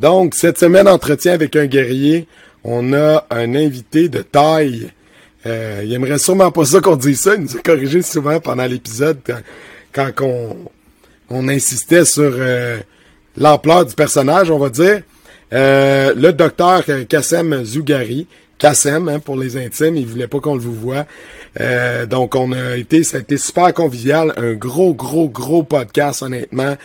Donc, cette semaine, entretien avec un guerrier, on a un invité de taille. Euh, il aimerait sûrement pas ça qu'on dise ça. Il nous a corrigé souvent pendant l'épisode quand, on, insistait sur euh, l'ampleur du personnage, on va dire. Euh, le docteur Kassem Zougari, Kassem hein, pour les intimes, il voulait pas qu'on le vous voit. Euh, donc on a été, ça a été super convivial, un gros, gros, gros podcast, honnêtement.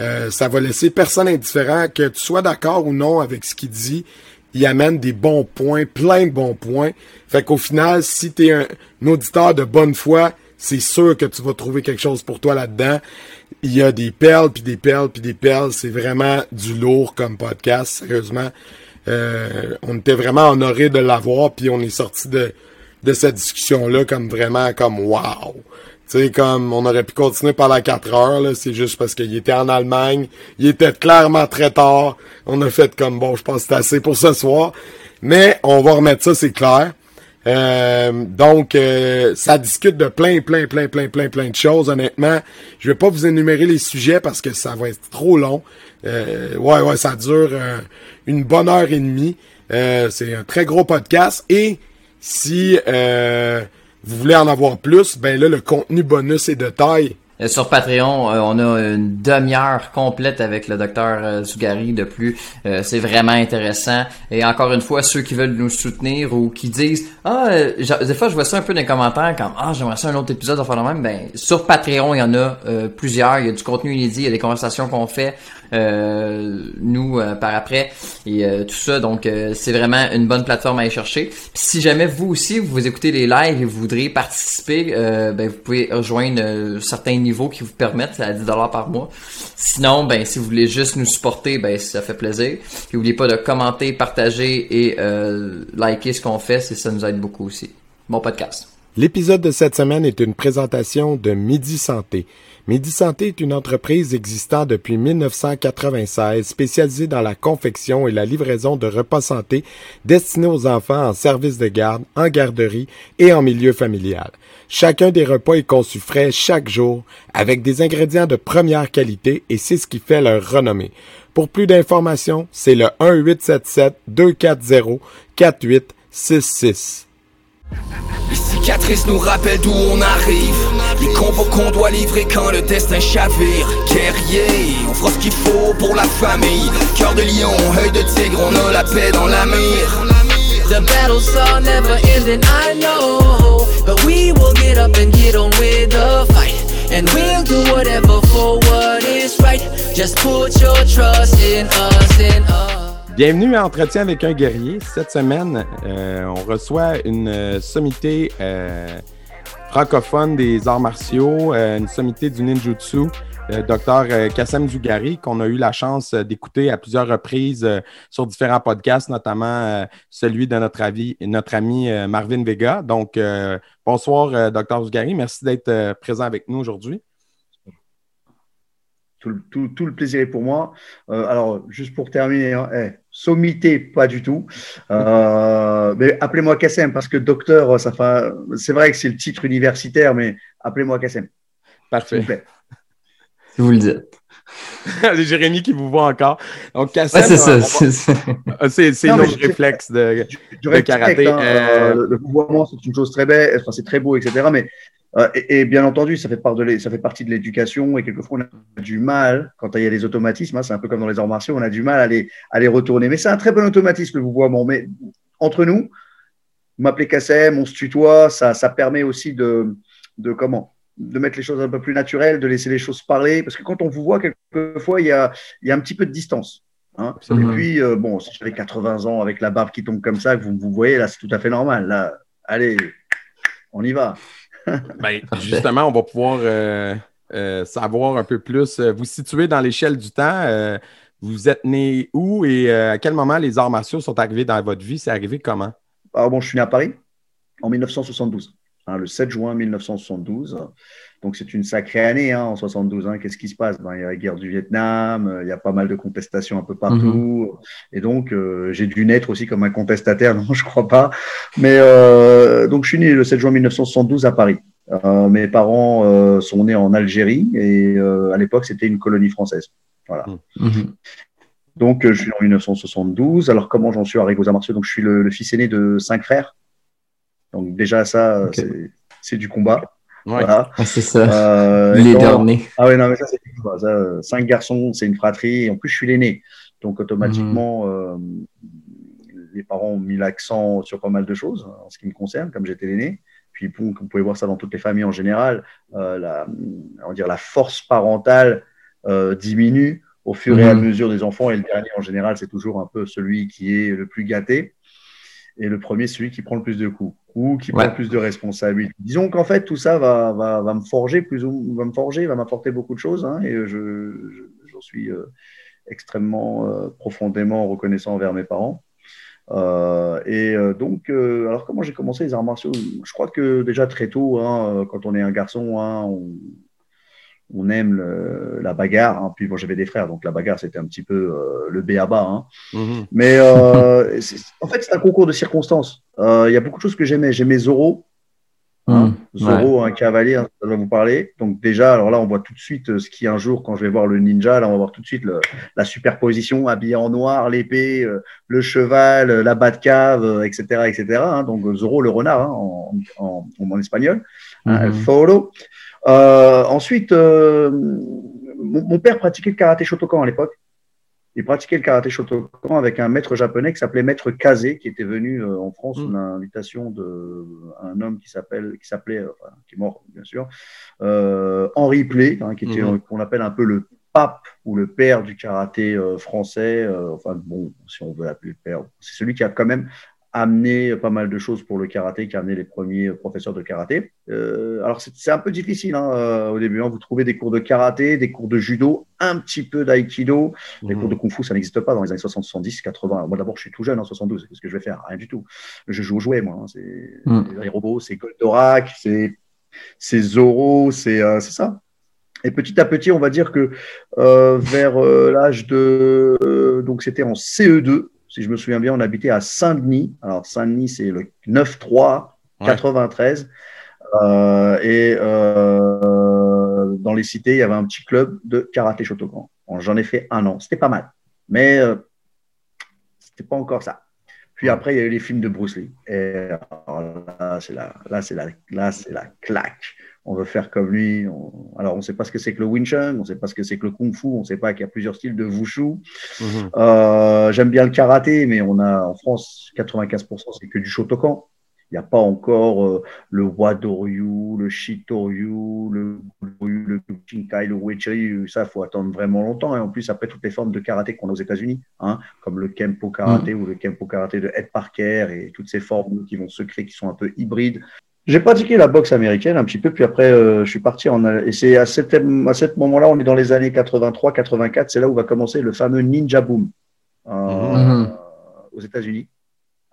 Euh, ça va laisser personne indifférent, que tu sois d'accord ou non avec ce qu'il dit. Il amène des bons points, plein de bons points. Fait qu'au final, si tu es un, auditeur de bonne foi, c'est sûr que tu vas trouver quelque chose pour toi là-dedans. Il y a des perles, puis des perles, puis des perles. C'est vraiment du lourd comme podcast, sérieusement. Euh, on était vraiment honoré de l'avoir, puis on est sorti de, de cette discussion-là comme vraiment comme wow. Tu sais, comme on aurait pu continuer pendant quatre heures, là, c'est juste parce qu'il était en Allemagne, il était clairement très tard. On a fait comme bon, je pense que c'est assez pour ce soir. Mais on va remettre ça, c'est clair. Euh, donc, euh, ça discute de plein, plein, plein, plein, plein, plein de choses. Honnêtement, je vais pas vous énumérer les sujets parce que ça va être trop long. Euh, ouais, ouais, ça dure une bonne heure et demie. c'est un très gros podcast et si euh, vous voulez en avoir plus, ben là, le contenu bonus est de taille. Euh, sur Patreon, euh, on a une demi-heure complète avec le docteur Zougari de plus. c'est vraiment intéressant. Et encore une fois, ceux qui veulent nous soutenir ou qui disent Ah, des fois je vois ça un peu dans les commentaires comme Ah, j'aimerais ça un autre épisode le même. Ben, sur Patreon, il y en a plusieurs. Il y a du contenu inédit, il y a des conversations qu'on fait. Euh, nous euh, par après et euh, tout ça. Donc c'est vraiment une bonne plateforme à aller chercher. Si jamais vous aussi vous écoutez les lives et vous voudriez participer, ben vous pouvez rejoindre certains niveaux qui vous permettent à 10 dollars par mois. Sinon, ben si vous voulez juste nous supporter, ben ça fait plaisir. Puis n'oubliez pas de commenter, partager et liker ce qu'on fait, c'est ça nous aide beaucoup aussi. Bon podcast. L'épisode de cette semaine est une présentation de Midi Santé. Midi Santé est une entreprise existant depuis 1996 spécialisée dans la confection et la livraison de repas santé destinés aux enfants en service de garde, en garderie et en milieu familial. Chacun des repas est conçu frais chaque jour avec des ingrédients de première qualité et c'est ce qui fait leur renommée. Pour plus d'informations, c'est le 1 877 240 4866. Les cicatrices nous rappellent d'où on arrive Les combos qu'on doit livrer quand le destin chavire. Guerrier, on fera ce qu'il faut pour la famille. Cœur de lion, œil de tigre, on a la paix dans la mire. The battles are never ending, I know. But we will get up and get on with the fight. And we'll do whatever for what is right. Just put your trust in us, in us. Bienvenue à Entretien avec un guerrier. Cette semaine, euh, on reçoit une sommité euh, francophone des arts martiaux, une sommité du ninjutsu, le docteur Kassem Zougari, qu'on a eu la chance d'écouter à plusieurs reprises sur différents podcasts, notamment celui de notre, avis, notre ami Marvin Vega. Donc, bonsoir, docteur Zougari. Merci d'être présent avec nous aujourd'hui. Tout, le plaisir est pour moi. alors, juste pour terminer, hein, sommité, pas du tout. Euh, mais appelez-moi Kassem parce que docteur, ça fait. C'est vrai que c'est le titre universitaire, mais appelez-moi Kassem. Parfait. Si vous le dites. c'est Jérémy qui vous voit encore. Donc, Kassem, c'est ça. C'est le réflexe de, de karaté. Hein, euh, le vouvoiement, c'est une chose très belle, enfin, c'est très beau, etc. Mais euh, et, bien entendu, ça fait, part de ça fait partie de l'éducation et quelquefois on a du mal, quand il y a des automatismes, hein, c'est un peu comme dans les arts martiaux, on a du mal à les, à les retourner. Mais c'est un très bon automatisme, le vouvoiement. Mais entre nous, m'appeler Kassem, on se tutoie, ça, ça permet aussi de, de comment de mettre les choses un peu plus naturelles, de laisser les choses parler. Parce que quand on vous voit, quelquefois, il y a, il y a un petit peu de distance. Hein. Et puis, euh, bon, si j'avais 80 ans avec la barbe qui tombe comme ça, que vous vous voyez, là, c'est tout à fait normal. Là, allez, on y va. Ben, justement, on va pouvoir euh, euh, savoir un peu plus. Euh, vous situer dans l'échelle du temps. vous êtes né où et à quel moment les arts martiaux sont arrivés dans votre vie? C'est arrivé comment? Alors ah, bon, je suis né à Paris en 1972, hein, le 7 juin 1972. Donc c'est une sacrée année hein, en 72. Hein. Qu'est-ce qui se passe? Ben, Il y a la guerre du Vietnam, euh, il y a pas mal de contestations un peu partout. Mhm. Et donc euh, j'ai dû naître aussi comme un contestataire, non, je crois pas. Mais euh, donc je suis né le 7 juin 1972 à Paris. mes parents sont nés en Algérie et à l'époque c'était une colonie française. Voilà. Mhm. Donc, je suis en 1972. Alors, comment j'en suis arrivé aux arts martiaux? Donc, je suis le, fils aîné de cinq frères. Donc, déjà, ça, c'est du combat. Voilà. c'est ça. les derniers. Ah ouais, non, mais ça, c'est cinq garçons, c'est une fratrie. Et en plus, je suis l'aîné. Donc, automatiquement, mhm. les parents ont mis l'accent sur pas mal de choses en ce qui me concerne, comme j'étais l'aîné. Puis, vous pouvez voir ça dans toutes les familles en général, euh, la, on dire, la force parentale euh, diminue au fur et à mhm. mesure des enfants. Et le dernier, en général, c'est toujours un peu celui qui est le plus gâté. Et le premier, celui qui prend le plus de coups ou qui prend le plus de responsabilités. Disons qu'en fait, tout ça va, va, va, me forger plus ou va me forger, va m'apporter beaucoup de choses. Hein, et je, j'en suis euh, extrêmement profondément reconnaissant envers mes parents. Euh, et euh, donc, euh, alors comment j'ai commencé les arts martiaux? Je crois que déjà très tôt, hein, quand on est un garçon, hein, on, aime la bagarre. Hein. Puis bon, j'avais des frères, donc la bagarre c'était un petit peu le B à bas. Mm-hmm. Mais en fait, c'est un concours de circonstances. Il y a beaucoup de choses que j'aimais. J'aimais Zoro. Hein, mmh, Zoro, un cavalier, hein, ça va vous parler. Donc déjà, alors là, on voit tout de suite euh, ce qui un jour, quand je vais voir le ninja, là, on va voir tout de suite la superposition, habillé en noir, l'épée, euh, le cheval, euh, la cave, etc., etc. Hein. donc Zoro, le renard, en, en, en, espagnol, mmh. Foro. Ensuite, mon, père pratiquait le karaté Shotokan à l'époque. Il pratiquait le karaté Shotokan avec un maître japonais qui s'appelait Maître Kaze, qui était venu euh, en France sous l'invitation d'un homme qui s'appelle, qui s'appelait, euh, qui est mort bien sûr, euh, Henri Play, hein, qui était mhm. qu'on appelle un peu le pape ou le père du karaté français. enfin bon, si on veut l'appeler le père, c'est celui qui a quand même amené pas mal de choses pour le karaté, qui a amené les premiers professeurs de karaté. Euh, alors c'est un peu difficile hein, euh, au début. Hein. Vous trouvez des cours de karaté, des cours de judo, un petit peu d'aïkido. Les cours de kung fu, ça n'existe pas dans les années 60, 70, 80. Moi d'abord, je suis tout jeune en 72. Qu'est-ce que je vais faire Rien du tout. Je joue au jouet, moi. Hein. C'est mm. les robots, c'est Goldorak, c'est Zoro, c'est euh, ça. Et petit à petit, on va dire que vers l'âge de donc c'était en CE2 si je me souviens bien, on habitait à Saint-Denis. Alors, Saint-Denis, c'est le 9-3, 93. Euh, et euh, dans les cités, il y avait un petit club de karaté Shotokan. J'en ai fait un an. C'était pas mal. Mais euh, c'était pas encore ça. Puis après, il y a eu les films de Bruce Lee. Et là, c'est la, là, c'est la, là, c'est la claque on veut faire comme lui. Alors, on ne sait pas ce que c'est que le Wing Chun, on ne sait pas ce que c'est que le Kung Fu, on ne sait pas qu'il y a plusieurs styles de Wushu. Mhm. Euh, j'aime bien le karaté, mais on a en France 95% c'est que du Shotokan. Il n'y a pas encore euh, le Wadoryu, le Shitoryu, le le Shinkai, le Uechi. Ça, il faut attendre vraiment longtemps. Et en plus, après, toutes les formes de karaté qu'on a aux États-Unis, hein, comme le Kempo karaté mhm. ou le Kempo karaté de Ed Parker et toutes ces formes qui vont se créer, qui sont un peu hybrides. J'ai pratiqué la boxe américaine un petit peu, puis après, euh, je suis parti en. Et c'est à, cet, à cet moment-là, on est dans les années 83-84, c'est là où va commencer le fameux Ninja Boom euh, mhm. aux États-Unis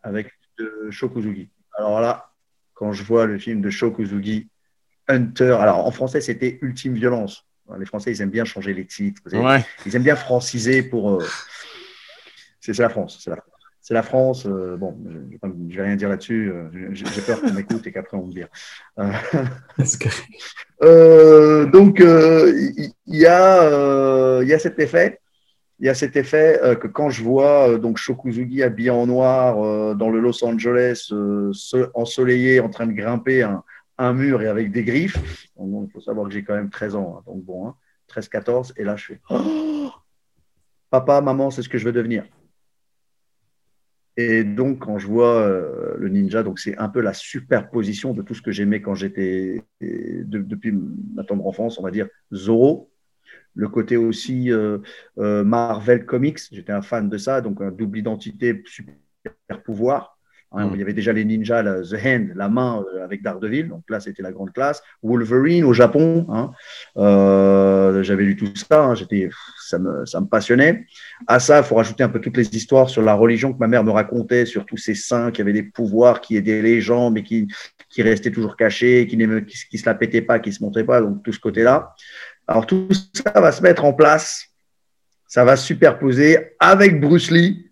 avec de Shokuzugi. Alors là, quand je vois le film de Shokuzugi, Hunter, alors en français, c'était Ultime Violence. Les Français, ils aiment bien changer les titres. Ils aiment bien franciser pour. Euh, c'est la France. C'est la France c'est la France. Euh, bon, je ne vais rien dire là-dessus. Euh, j'ai peur qu'on m'écoute et qu'après on me dise. Euh, donc, il y, a, y a cet effet. Il y a cet effet que quand je vois donc Shokuzugi habillé en noir dans le Los Angeles, ensoleillé, en train de grimper un, mur et avec des griffes, il faut savoir que j'ai quand même 13 ans, hein, donc bon, 13-14, hein, et là je fais oh Papa, maman, c'est ce que je veux devenir. Et donc, quand je vois euh, le ninja, donc c'est un peu la superposition de tout ce que j'aimais quand j'étais, depuis ma tendre enfance, on va dire, Zoro. Le côté aussi euh, euh, Marvel Comics, j'étais un fan de ça, donc un double identité, super pouvoir. Hein, mm. Il y avait déjà les ninjas, The Hand, la main euh, avec Daredevil. Donc là, c'était la grande classe. Wolverine au Japon. Hein. Euh, j'avais lu tout ça. Hein, j'étais, ça me, ça me passionnait. À ça, il faut rajouter un peu toutes les histoires sur la religion que ma mère me racontait, sur tous ces saints qui avaient des pouvoirs, qui aidaient les gens, mais qui, qui restaient toujours cachés, qui ne qui, se la pétaient pas, qui se montraient pas. Donc tout ce côté-là. Alors tout ça va se mettre en place. Ça va se superposer avec Bruce Lee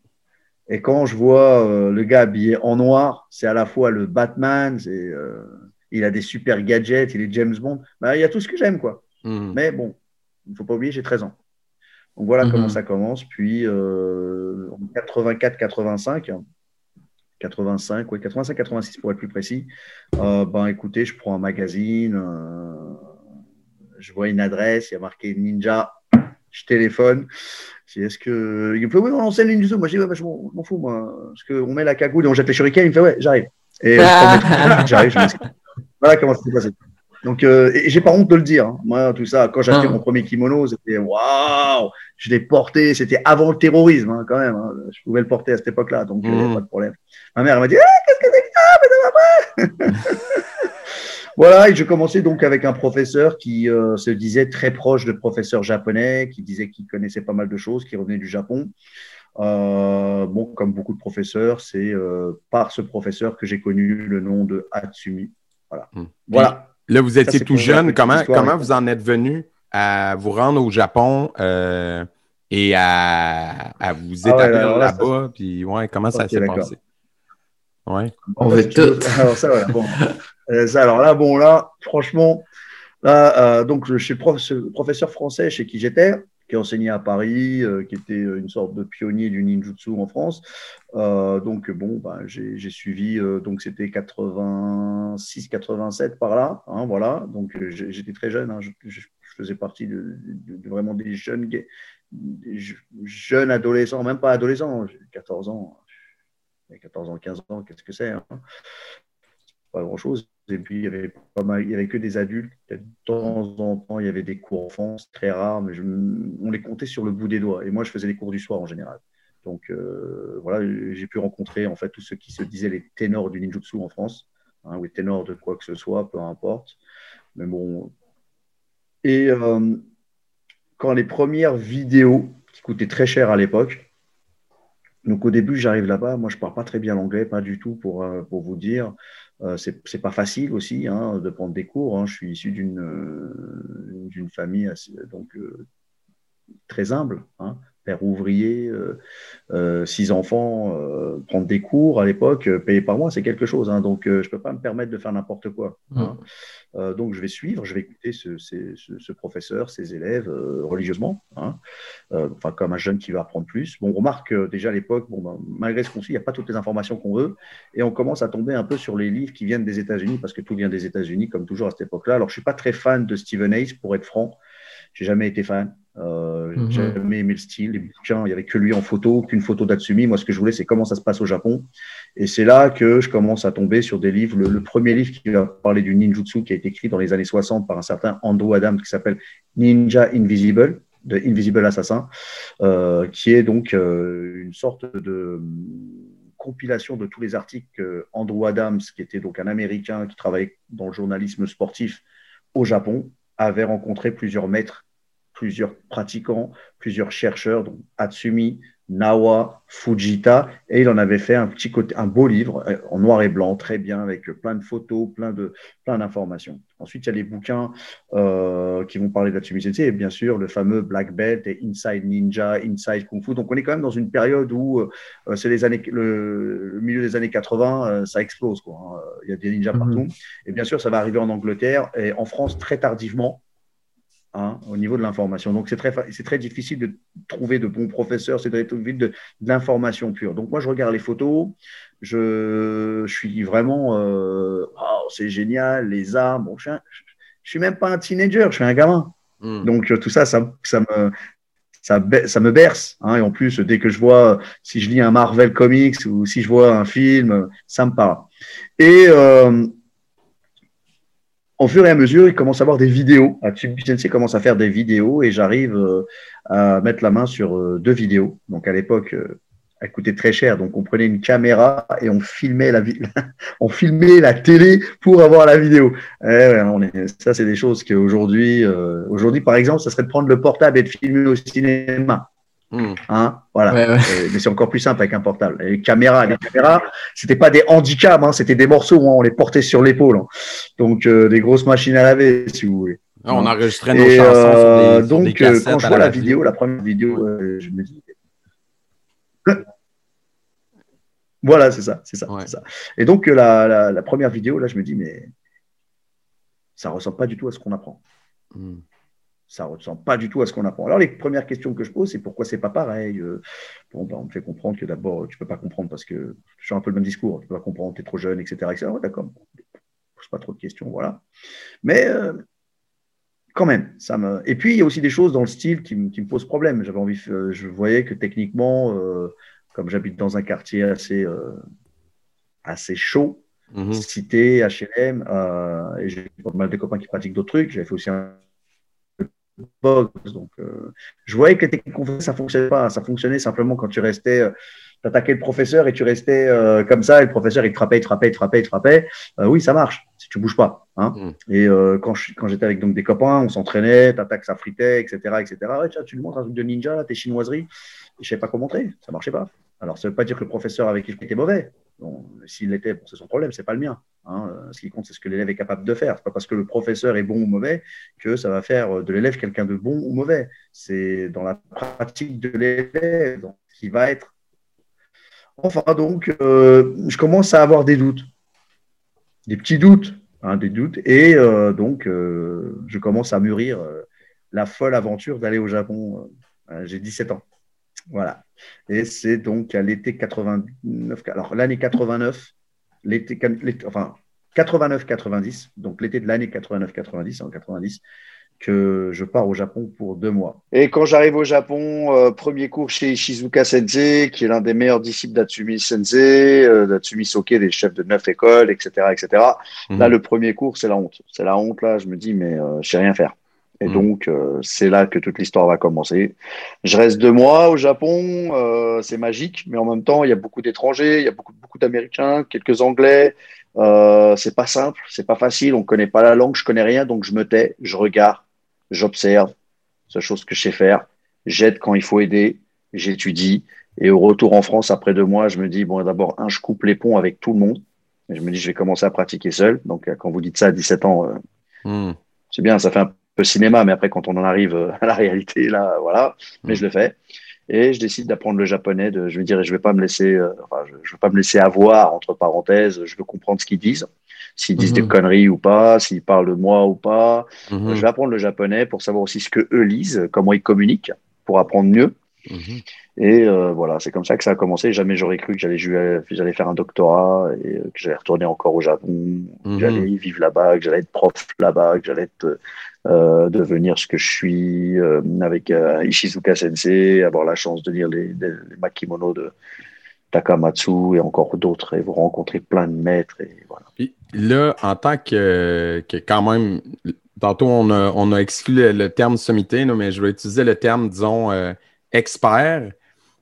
et quand je vois euh, le gars habillé en noir, c'est à la fois le Batman, euh, il a des super gadgets, il est James Bond. Bah, il y a tout ce que j'aime, quoi. Mhm. Mais bon, il ne faut pas oublier, j'ai 13 ans. Donc voilà Mhm. comment ça commence. Puis euh, en 84-85, 85, oui, 85-86 pour être plus précis. Ben écoutez, je prends un magazine, je vois une adresse, il y a marqué Ninja, je téléphone. Est-ce que. Il me fait, oui, on enseigne le ninjutsu. Moi, je dis, ouais, bah, je m'en fous, moi. Parce qu'on met la cagoule et on jette les shurikens. Il me fait, ouais, j'arrive. Et prends mes- j'arrive, je. Voilà comment ça s'est passé. Donc, euh, j'ai pas honte de le dire. hein. Moi, tout ça, quand j'ai acheté Ah. mon premier kimono, c'était waouh, je l'ai porté. C'était avant le terrorisme, hein, quand même. hein. Je pouvais le porter à cette époque-là, donc euh, Mhm. pas de problème. Ma mère elle m'a dit, Ah, qu'est-ce que c'est que ça Voilà, et je commençais donc avec un professeur qui euh, se disait très proche de professeurs japonais, qui disait qu'il connaissait pas mal de choses, qui revenait du Japon. Euh, bon, comme beaucoup de professeurs, c'est euh, par ce professeur que j'ai connu le nom de Hatsumi. Voilà. Hmm. Voilà. Là, vous étiez tout jeune. Comment, comment ouais. vous en êtes venu à vous rendre au Japon euh, et à, à vous Ah ouais, établir là-bas? Puis, ouais, comment ça s'est passé? Ouais. On veut veux- tout. Alors ça, voilà, bon. Euh, alors là, bon, franchement, euh, donc je suis professeur français chez qui j'étais, qui enseignait à Paris, euh, qui était une sorte de pionnier du ninjutsu en France. Donc bon, ben, j'ai suivi, donc c'était 86, 87 par là, hein, voilà. Donc j'étais très jeune, hein, je, faisais partie de, vraiment des jeunes, jeunes adolescents, même pas adolescents, j'ai 14 ans. Il y a 14 ans, 15 ans, qu'est-ce que c'est hein Pas grand-chose. Et puis, il y avait pas mal, il y avait que des adultes. De temps en temps, il y avait des cours enfants, c'est très rare, mais on les comptait sur le bout des doigts. Et moi, je faisais les cours du soir en général. Donc, euh, voilà, j'ai pu rencontrer en fait tous ceux qui se disaient les ténors du ninjutsu en France, hein, ou les ténors de quoi que ce soit, peu importe. Mais bon. Et euh, quand les premières vidéos, qui coûtaient très cher à l'époque, donc au début, j'arrive là-bas, moi je parle pas très bien l'anglais, pas du tout pour, euh, pour vous dire. Euh, c'est pas facile aussi hein, de prendre des cours. hein. Je suis issu d'une euh, famille donc euh, très humble, hein. Père ouvrier, euh, euh, six enfants, euh, prendre des cours à l'époque, payé par mois, c'est quelque chose. hein. donc je peux pas me permettre de faire n'importe quoi. hein. Euh, donc je vais suivre, je vais écouter ce, ce- ce- ce professeur, ses élèves religieusement, hein. Enfin comme un jeune qui va apprendre plus. Bon, on remarque déjà à l'époque, bon, ben, malgré ce qu'on suit, il n'y a pas toutes les informations qu'on veut, et on commence à tomber un peu sur les livres qui viennent des États-Unis, parce que tout vient des États-Unis, comme toujours à cette époque-là. Alors je suis pas très fan de Stephen Hayes, pour être franc, j'ai jamais été fan. Euh, Mhm. J'ai jamais aimé le style, les bouquins, il n'y avait que lui en photo, qu'une photo d'Atsumi. Moi, ce que je voulais, c'est comment ça se passe au Japon. Et c'est là que je commence à tomber sur des livres. Le, le premier livre qui va parler du ninjutsu, qui a été écrit dans les années 60 par un certain Andrew Adams, qui s'appelle Ninja Invisible, de Invisible Assassin, euh, qui est donc euh, une sorte de compilation de tous les articles que Andrew Adams, qui était donc un Américain qui travaillait dans le journalisme sportif au Japon, avait rencontré plusieurs maîtres, plusieurs pratiquants, plusieurs chercheurs, donc Hatsumi, Nawa, Fujita, et il en avait fait un petit côté, un beau livre euh, en noir et blanc, très bien, avec plein de photos, plein de, plein d'informations. Ensuite, il y a les bouquins euh, qui vont parler d'Hatsumi Sensei, et bien sûr le fameux Black Belt et Inside Ninja, Inside Kung Fu. Donc, on est quand même dans une période où euh, c'est les années, le, le, milieu des années 80, euh, ça explose. Quoi, hein. Il y a des ninjas Mhm. partout. Et bien sûr, ça va arriver en Angleterre et en France très tardivement. Hein, au niveau de l'information. Donc, c'est très, c'est très difficile de trouver de bons professeurs, c'est très vite de, de l'information pure. Donc, moi, je regarde les photos, je, je suis vraiment, euh, oh, c'est génial, les armes. Bon, je, je suis même pas un teenager, je suis un gamin. Hmm. Donc, euh, tout ça, ça, ça me. Ça me berce. hein. et en plus, dès que je vois, si je lis un Marvel Comics ou si je vois un film, ça me parle. Et euh, au fur et à mesure, il commence à avoir des vidéos. Sensei commence à faire des vidéos et j'arrive euh, à mettre la main sur euh, deux vidéos. Donc à l'époque, euh, elle coûtait très cher. Donc on prenait une caméra et on filmait la, on filmait la télé pour avoir la vidéo. Eh ça, c'est des choses qu'aujourd'hui, euh, aujourd'hui, par exemple, ça serait de prendre le portable et de filmer au cinéma. Hmm. Hein, voilà. Ouais, ouais. Euh, mais c'est encore plus simple avec un portable. Et les caméras, les caméras, c'était pas des handicaps, hein, c'était des morceaux, hein, on les portait sur l'épaule. hein. Donc euh, des grosses machines à laver, si vous voulez. Ah, on enregistrait nos Et chansons euh, sur des, sur donc des quand je vois la vidéo, la première vidéo, je me dis. Voilà, c'est ça, c'est ça, Ouais. c'est ça. Et donc la, la, la première vidéo, là, je me dis mais ça ressemble pas du tout à ce qu'on apprend. Hmm. Ça ne ressemble pas du tout à ce qu'on apprend. Alors, les premières questions que je pose, c'est pourquoi c'est pas pareil euh, bon, ben, On me fait comprendre que d'abord, tu ne peux pas comprendre parce que je suis un peu le même discours. Tu ne peux pas comprendre, tu es trop jeune, etc. etc. Ouais, D'accord, pose pas trop de questions, voilà. Mais euh, quand même, ça me. Et puis, il y a aussi des choses dans le style qui, me, qui me posent problème. J'avais envie, euh, je voyais que techniquement, comme j'habite dans un quartier assez, assez chaud, Mhm. cité, HLM, euh, et j'ai pas mal de copains qui pratiquent d'autres trucs. J'avais fait aussi un box, donc euh, je voyais que les techniques qu'on faisait, ça fonctionnait pas. Ça fonctionnait simplement quand tu restais, euh, t'attaquais le professeur et tu restais euh, comme ça, et le professeur il te frappait, il te frappait, il te frappait, il te frappait. Oui, ça marche si tu bouges pas. Hein. Mhm. Et quand je- quand j'étais avec donc des copains, on s'entraînait, t'attaques, ça fritait, etc., etc. Ouais, tiens, tu lui montres un truc de ninja, là, tes chinoiseries. Je savais pas comment montrer, ça marchait pas. Alors ça veut pas dire que le professeur avec qui je était mauvais. Bon, S'il l'était, bon, c'est son problème, c'est pas le mien. Hein. Euh, Ce qui compte, c'est ce que l'élève est capable de faire. C'est pas parce que le professeur est bon ou mauvais que ça va faire de l'élève quelqu'un de bon ou mauvais. C'est dans la pratique de l'élève qui va être. Enfin, donc, euh, je commence à avoir des doutes, des petits doutes, hein, des doutes, et euh, donc je commence à mûrir la folle aventure d'aller au Japon. J'ai 17 ans. Voilà. Et c'est donc à l'été 89, alors l'année 89, l'été, l'été- enfin 89-90, donc l'été de l'année 89-90, en 90, que je pars au Japon pour deux mois. Et quand j'arrive au Japon, euh, premier cours chez Ishizuka Sensei, qui est l'un des meilleurs disciples d'Atsumi Sensei, euh, d'Atsumi Soke, des chefs de neuf écoles, etc., etc. Mhm. Là, le premier cours, c'est la honte. C'est la honte, là, je me dis, mais euh, je sais rien faire. Et Mhm. donc, euh, c'est là que toute l'histoire va commencer. Je reste deux mois au Japon, euh, c'est magique, mais en même temps, il y a beaucoup d'étrangers, il y a beaucoup, beaucoup d'Américains, quelques Anglais. Euh, c'est pas simple, c'est pas facile, on connaît pas la langue, je connais rien, donc je me tais, je regarde, j'observe, c'est la chose que je sais faire. J'aide quand il faut aider, j'étudie. Et au retour en France, après deux mois, je me dis, bon, d'abord, un, je coupe les ponts avec tout le monde. Et je me dis, je vais commencer à pratiquer seul. Donc, euh, quand vous dites ça à 17 ans, Mhm. c'est bien, ça fait un peu cinéma, mais après, quand on en arrive euh, à la réalité, là, voilà. Mais Mm. je le fais. Et je décide d'apprendre le japonais. De, je me dirais, je vais pas me laisser, euh, enfin, je, je veux pas me laisser avoir, entre parenthèses. Je veux comprendre ce qu'ils disent. S'ils disent Mhm. des conneries ou pas, s'ils parlent de moi ou pas. Mhm. Je vais apprendre le japonais pour savoir aussi ce que eux lisent, comment ils communiquent, pour apprendre mieux. Mhm. Et euh, voilà, c'est comme ça que ça a commencé. Jamais j'aurais cru que j'allais j'allais faire un doctorat et que j'allais retourner encore au Japon, que j'allais vivre là-bas, que j'allais être prof là-bas, que j'allais être, euh, devenir ce que je suis euh, avec euh, Ishizuka Sensei, avoir la chance de lire les, les, makimono de Takamatsu et encore d'autres et vous rencontrer plein de maîtres. Là, en tant que, que quand même, tantôt on a, on a exclu le, le terme sommité, mais je vais utiliser le terme, disons, expert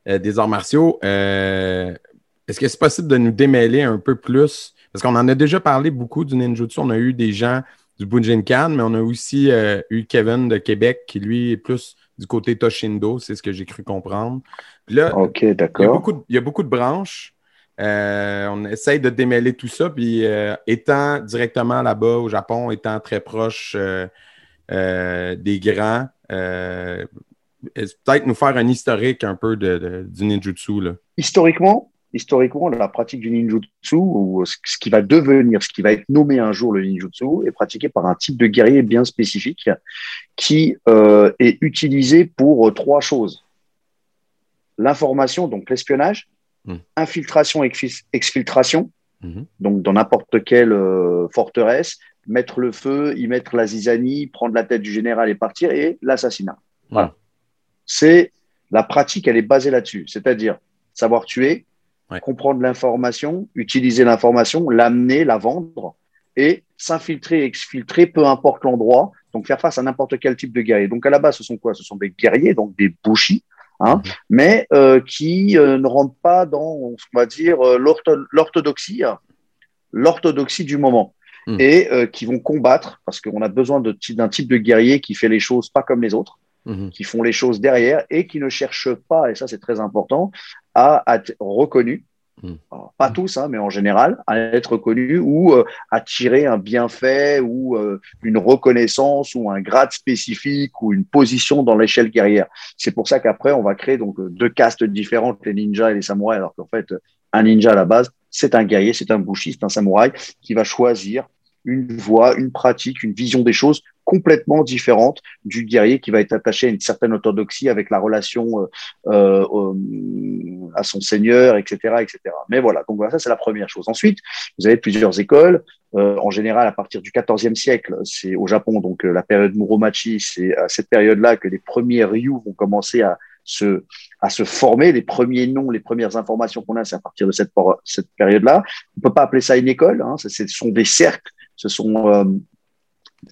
des arts martiaux. Est-ce que c'est possible de nous démêler un peu plus? Parce qu'on en a déjà parlé beaucoup du ninjutsu. On a eu des gens du Bujinkan, mais on a aussi euh, eu Kevin de Québec qui, lui, est plus du côté Toshindo, c'est ce que j'ai cru comprendre. Puis là, il y a beaucoup de, il y a beaucoup de branches. Euh, on essaye de démêler tout ça. Puis euh, étant directement là-bas au Japon, étant très proche des grands, peut-être nous faire un historique un peu de, de- du ninjutsu. Là? historiquement, historiquement, la pratique du ninjutsu, ou ce qui va devenir, ce qui va être nommé un jour le ninjutsu, est pratiqué par un type de guerrier bien spécifique qui euh, est utilisé pour euh, trois choses. L'information, donc l'espionnage, Hmm. infiltration, exfil- exfiltration, Mhm. donc dans n'importe quelle euh, forteresse, mettre le feu, y mettre la zizanie, prendre la tête du général et partir, et l'assassinat. Voilà. Hmm. C'est la pratique, elle est basée là-dessus, c'est-à-dire savoir tuer, Ouais. comprendre l'information, utiliser l'information, l'amener, la vendre et s'infiltrer, exfiltrer, peu importe l'endroit. Donc faire face à n'importe quel type de guerrier. Donc à la base, ce sont quoi? Ce sont des guerriers, donc des bushis, hein, Mhm. mais euh, qui euh, ne rentrent pas dans, on va dire, euh, l'ortho- l'orthodoxie, l'orthodoxie du moment. Mhm. Et euh, qui vont combattre, parce qu'on a besoin d'un type de guerrier qui fait les choses pas comme les autres, Mhm. qui font les choses derrière et qui ne cherchent pas, et ça c'est très important, à être reconnus. Mm. Alors, pas tous, hein, mais en général, à être reconnus ou euh, à tirer un bienfait ou euh, une reconnaissance ou un grade spécifique ou une position dans l'échelle guerrière. C'est pour ça qu'après, on va créer donc euh, deux castes différentes, les ninjas et les samouraïs, alors qu'en fait, un ninja à la base, c'est un guerrier, c'est un bushi, c'est un samouraï qui va choisir une voix, une pratique, une vision des choses complètement différente du guerrier qui va être attaché à une certaine orthodoxie avec la relation euh, euh, à son seigneur, etc., etc. Mais voilà, donc voilà, ça c'est la première chose. Ensuite, vous avez plusieurs écoles. Euh, en général, à partir du XIVe siècle, c'est au Japon, donc la période Muromachi, c'est à cette période-là que les premiers ryu vont commencer à se, à se former. Les premiers noms, les premières informations qu'on a, c'est à partir de cette, cette période-là. On peut pas appeler ça une école. Hein, ce sont des cercles. Ce sont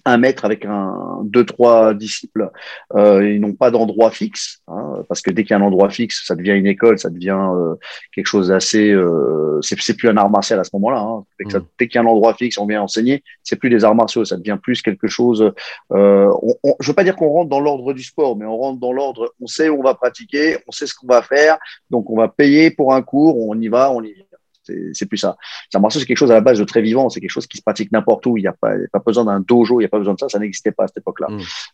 un maître avec un deux trois disciples euh, ils n'ont pas d'endroit fixe hein, parce que dès qu'il y a un endroit fixe ça devient une école ça devient euh, quelque chose d'assez euh, c'est plus un art martial à ce moment-là hein. dès, mm. dès qu'il y a un endroit fixe on vient enseigner c'est plus des arts martiaux ça devient plus quelque chose euh, on, on, je veux pas dire qu'on rentre dans l'ordre du sport mais on rentre dans l'ordre on sait où on va pratiquer on sait ce qu'on va faire donc on va payer pour un cours on y va on y c'est plus ça. Ça marche, c'est quelque chose à la base de très vivant. C'est quelque chose qui se pratique n'importe où. Il n'y a pas, pas besoin d'un dojo. Il n'y a pas besoin de ça. Ça n'existait pas à cette époque-là.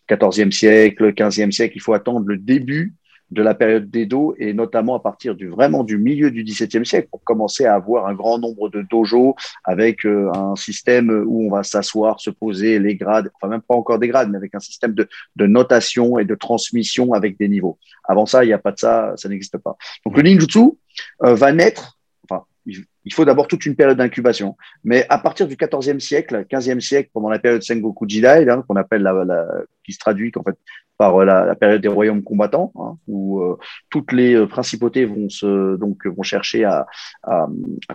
14e mm. siècle, 15e siècle. Il faut attendre le début de la période d'Edo et notamment à partir du vraiment du milieu du XVIIe siècle pour commencer à avoir un grand nombre de dojos avec euh, un système où on va s'asseoir, se poser, les grades, enfin même pas encore des grades, mais avec un système de, de notation et de transmission avec des niveaux. Avant ça, il n'y a pas de ça, ça n'existe pas. Donc le ninjutsu euh, va naître il faut d'abord toute une période d'incubation. Mais à partir du 14e siècle, 15e siècle, pendant la période Sengoku Jidai, hein, qu'on appelle la, qui se traduit en fait par euh, la, période des royaumes combattants, hein, où euh, toutes les euh, principautés vont se donc vont chercher à, à,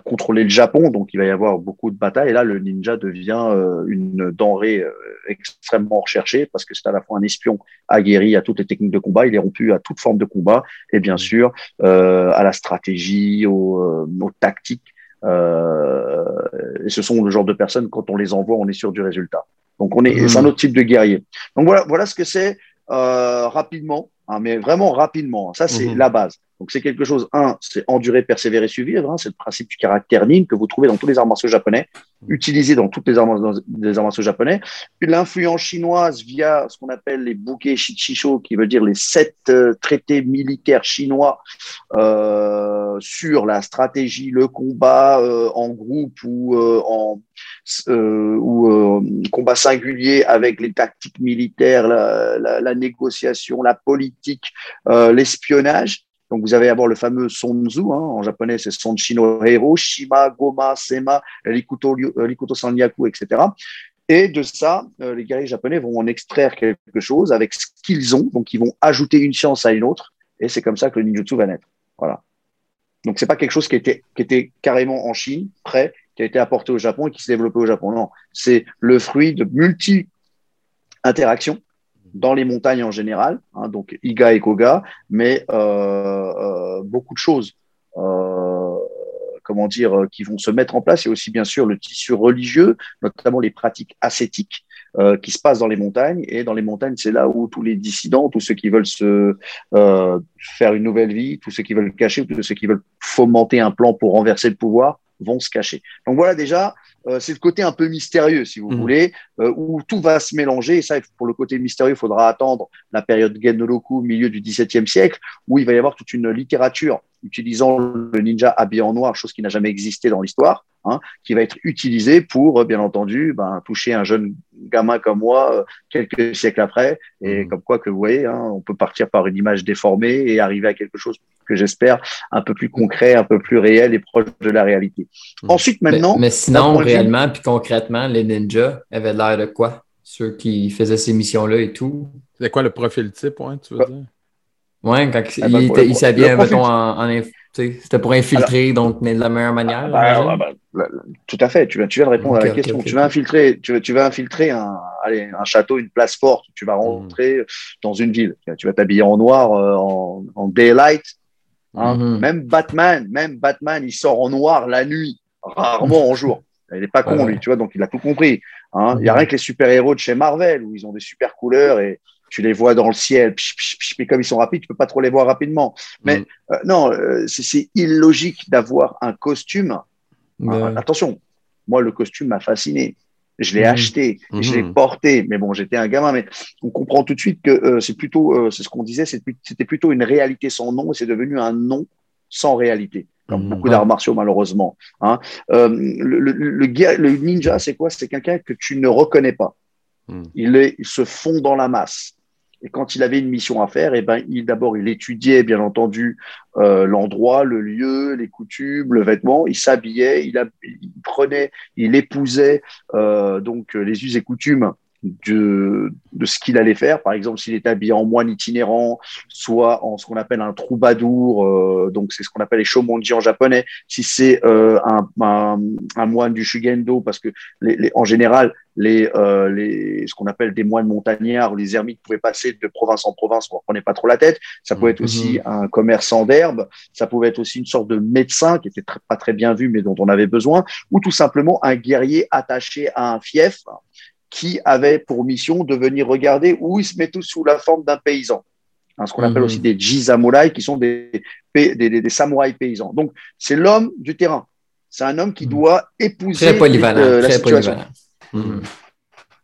contrôler le Japon. Donc il va y avoir beaucoup de batailles. Et là, le ninja devient une denrée extrêmement recherchée parce que c'est à la fois un espion aguerri à toutes les techniques de combat. Il est rompu à toute forme de combat et bien sûr à la stratégie, aux, aux tactiques. Et ce sont le genre de personnes quand on les envoie, on est sûr du résultat. Donc on est, c'est un mmh. autre type de guerrier. Donc voilà, voilà ce que c'est euh, rapidement, hein, mais vraiment rapidement. Ça, c'est mhm. la base. Donc, c'est quelque chose, un, c'est endurer, persévérer, suivre. Hein, c'est le principe du caractère nin que vous trouvez dans tous les arts martiaux japonais, mhm. utilisé dans toutes les arts, les arts martiaux japonais. L'influence chinoise via ce qu'on appelle les bouquets Shichisho, qui veut dire les sept euh, traités militaires chinois euh, sur la stratégie, le combat euh, en groupe ou en ou combat singulier avec les tactiques militaires, la, la, la négociation, la politique, l'espionnage. Donc vous avez d'abord le fameux Sonzu, hein, en japonais c'est Sonshino Hero, Shima, Goma, Sema, Likuto, Likuto Sanyaku, etc. Et de ça, les guerriers japonais vont en extraire quelque chose avec ce qu'ils ont, donc ils vont ajouter une science à une autre, et c'est comme ça que le ninjutsu va naître. Voilà. Donc c'est pas quelque chose qui était, qui était carrément en Chine, prêt, qui a été apporté au Japon et qui s'est développé au Japon. Non, c'est le fruit de multi-interactions dans les montagnes en général, hein, donc Iga et Koga, mais euh, euh, beaucoup de choses, euh, comment dire, qui vont se mettre en place, et aussi bien sûr le tissu religieux, notamment les pratiques ascétiques qui se passent dans les montagnes. Et dans les montagnes, c'est là où tous les dissidents, tous ceux qui veulent se faire une nouvelle vie, tous ceux qui veulent cacher, tous ceux qui veulent fomenter un plan pour renverser le pouvoir, vont se cacher. Donc voilà déjà, euh, c'est le côté un peu mystérieux, si vous mmh. voulez, euh, où tout va se mélanger. Et ça, pour le côté mystérieux, il faudra attendre la période Genoloku, milieu du XVIIe siècle, où il va y avoir toute une littérature utilisant le ninja habillé en noir, chose qui n'a jamais existé dans l'histoire, hein, qui va être utilisée pour, bien entendu, ben, toucher un jeune gamin comme moi euh, quelques siècles après. Et mmh. comme quoi que vous voyez, hein, on peut partir par une image déformée et arriver à quelque chose que j'espère un peu plus concret, un peu plus réel et proche de la réalité. Mmh. Ensuite, maintenant. Mais, sinon, réellement, puis concrètement, les ninjas avaient l'air de quoi? Ceux qui faisaient ces missions-là et tout? C'est quoi le profil type, hein, tu veux bah, dire? Ouais, quand il, ah, ben, il s'habillait, mettons, en, c'était pour infiltrer, donc, de la meilleure manière. Ah, bah, tout à fait. Tu viens, tu viens de répondre à la question. tu, vas infiltrer, tu, tu vas infiltrer un, allez, un château, une place forte. Tu vas rentrer mm. dans une ville. Tu vas t'habiller en noir, euh, en, en, daylight. Hein. Mm-hmm. Même Batman, même Batman, il sort en noir la nuit, rarement en jour. Il n'est pas con, lui, tu vois, donc il a tout compris. Hein. Il n'y a mm-hmm. rien que les super-héros de chez Marvel, où ils ont des super couleurs et tu les vois dans le ciel, mais comme ils sont rapides, tu peux pas trop les voir rapidement. Mais mm. euh, non, euh, c'est illogique d'avoir un costume. Euh, attention, moi le costume m'a fasciné. Je l'ai mm. acheté, je l'ai mm. porté, mais bon, j'étais un gamin. Mais on comprend tout de suite que c'est plutôt, c'est ce qu'on disait, c'était plutôt une réalité sans nom et c'est devenu un nom sans réalité. comme Mhm. beaucoup d'arts martiaux malheureusement. Hein. Euh, le, le, le, guerrier- le ninja, c'est quoi? C'est quelqu'un que tu ne reconnais pas. Il, est, il se fond dans la masse. Et quand il avait une mission à faire, eh ben, il d'abord il étudiait bien entendu euh, l'endroit, le lieu, les coutumes, le vêtement. Il s'habillait, il, prenait, il épousait euh, donc les us et coutumes de, de ce qu'il allait faire. Par exemple, s'il était habillé en moine itinérant, soit en ce qu'on appelle un troubadour, euh, donc c'est ce qu'on appelle les shomonji en japonais. Si c'est un, un, moine du shugendo, parce que les- en général, les, euh, les, ce qu'on appelle des moines montagnards ou les ermites pouvaient passer de province en province, on ne prenait pas trop la tête. Ça pouvait être aussi un commerçant d'herbe, ça pouvait être aussi une sorte de médecin qui était très- pas très bien vu, mais dont on avait besoin, ou tout simplement un guerrier attaché à un fief qui avait pour mission de venir regarder où il se met tout sous la forme d'un paysan. Hein, ce qu'on appelle Mhm. aussi des jisamurai, qui sont des, des, des, des samouraïs paysans. Donc, c'est l'homme du terrain. C'est un homme qui Mhm. doit épouser Très polyvalent. euh, la très situation polyvalent. Mhm.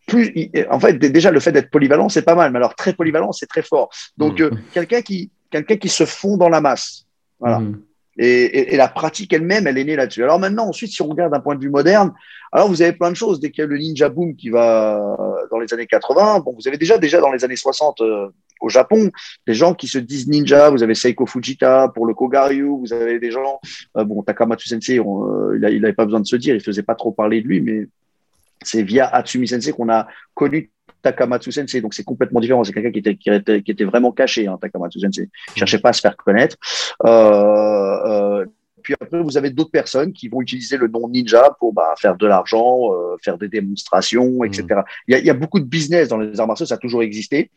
plus, en fait, déjà, le fait d'être polyvalent, c'est pas mal, mais alors très polyvalent, c'est très fort. Donc, Mhm. euh, quelqu'un qui, quelqu'un qui se fond dans la masse. Voilà. Mhm. Et, et- et la pratique elle-même, elle est née là-dessus. Alors maintenant, ensuite, si on regarde d'un point de vue moderne, alors vous avez plein de choses. Dès qu'il y a le ninja boom qui va euh, dans les années 80, bon, vous avez déjà, déjà dans les années 60 euh, au Japon, des gens qui se disent ninja. Vous avez Seiko Fujita pour le Kogaryu. Vous avez des gens, euh, bon, Takamatsu Sensei, on, euh, il n'avait pas besoin de se dire, il faisait pas trop parler de lui, mais c'est via Hatsumi Sensei qu'on a connu Takamatsu Sensei. Donc c'est complètement différent. C'est quelqu'un qui était, qui était, qui était vraiment caché, hein, Takamatsu Sensei. Il cherchait pas à se faire connaître. Euh, euh, puis après, vous avez d'autres personnes qui vont utiliser le nom ninja pour bah, faire de l'argent, euh, faire des démonstrations, etc. Il, y a, il y a beaucoup de business dans les arts martiaux, ça a toujours existé.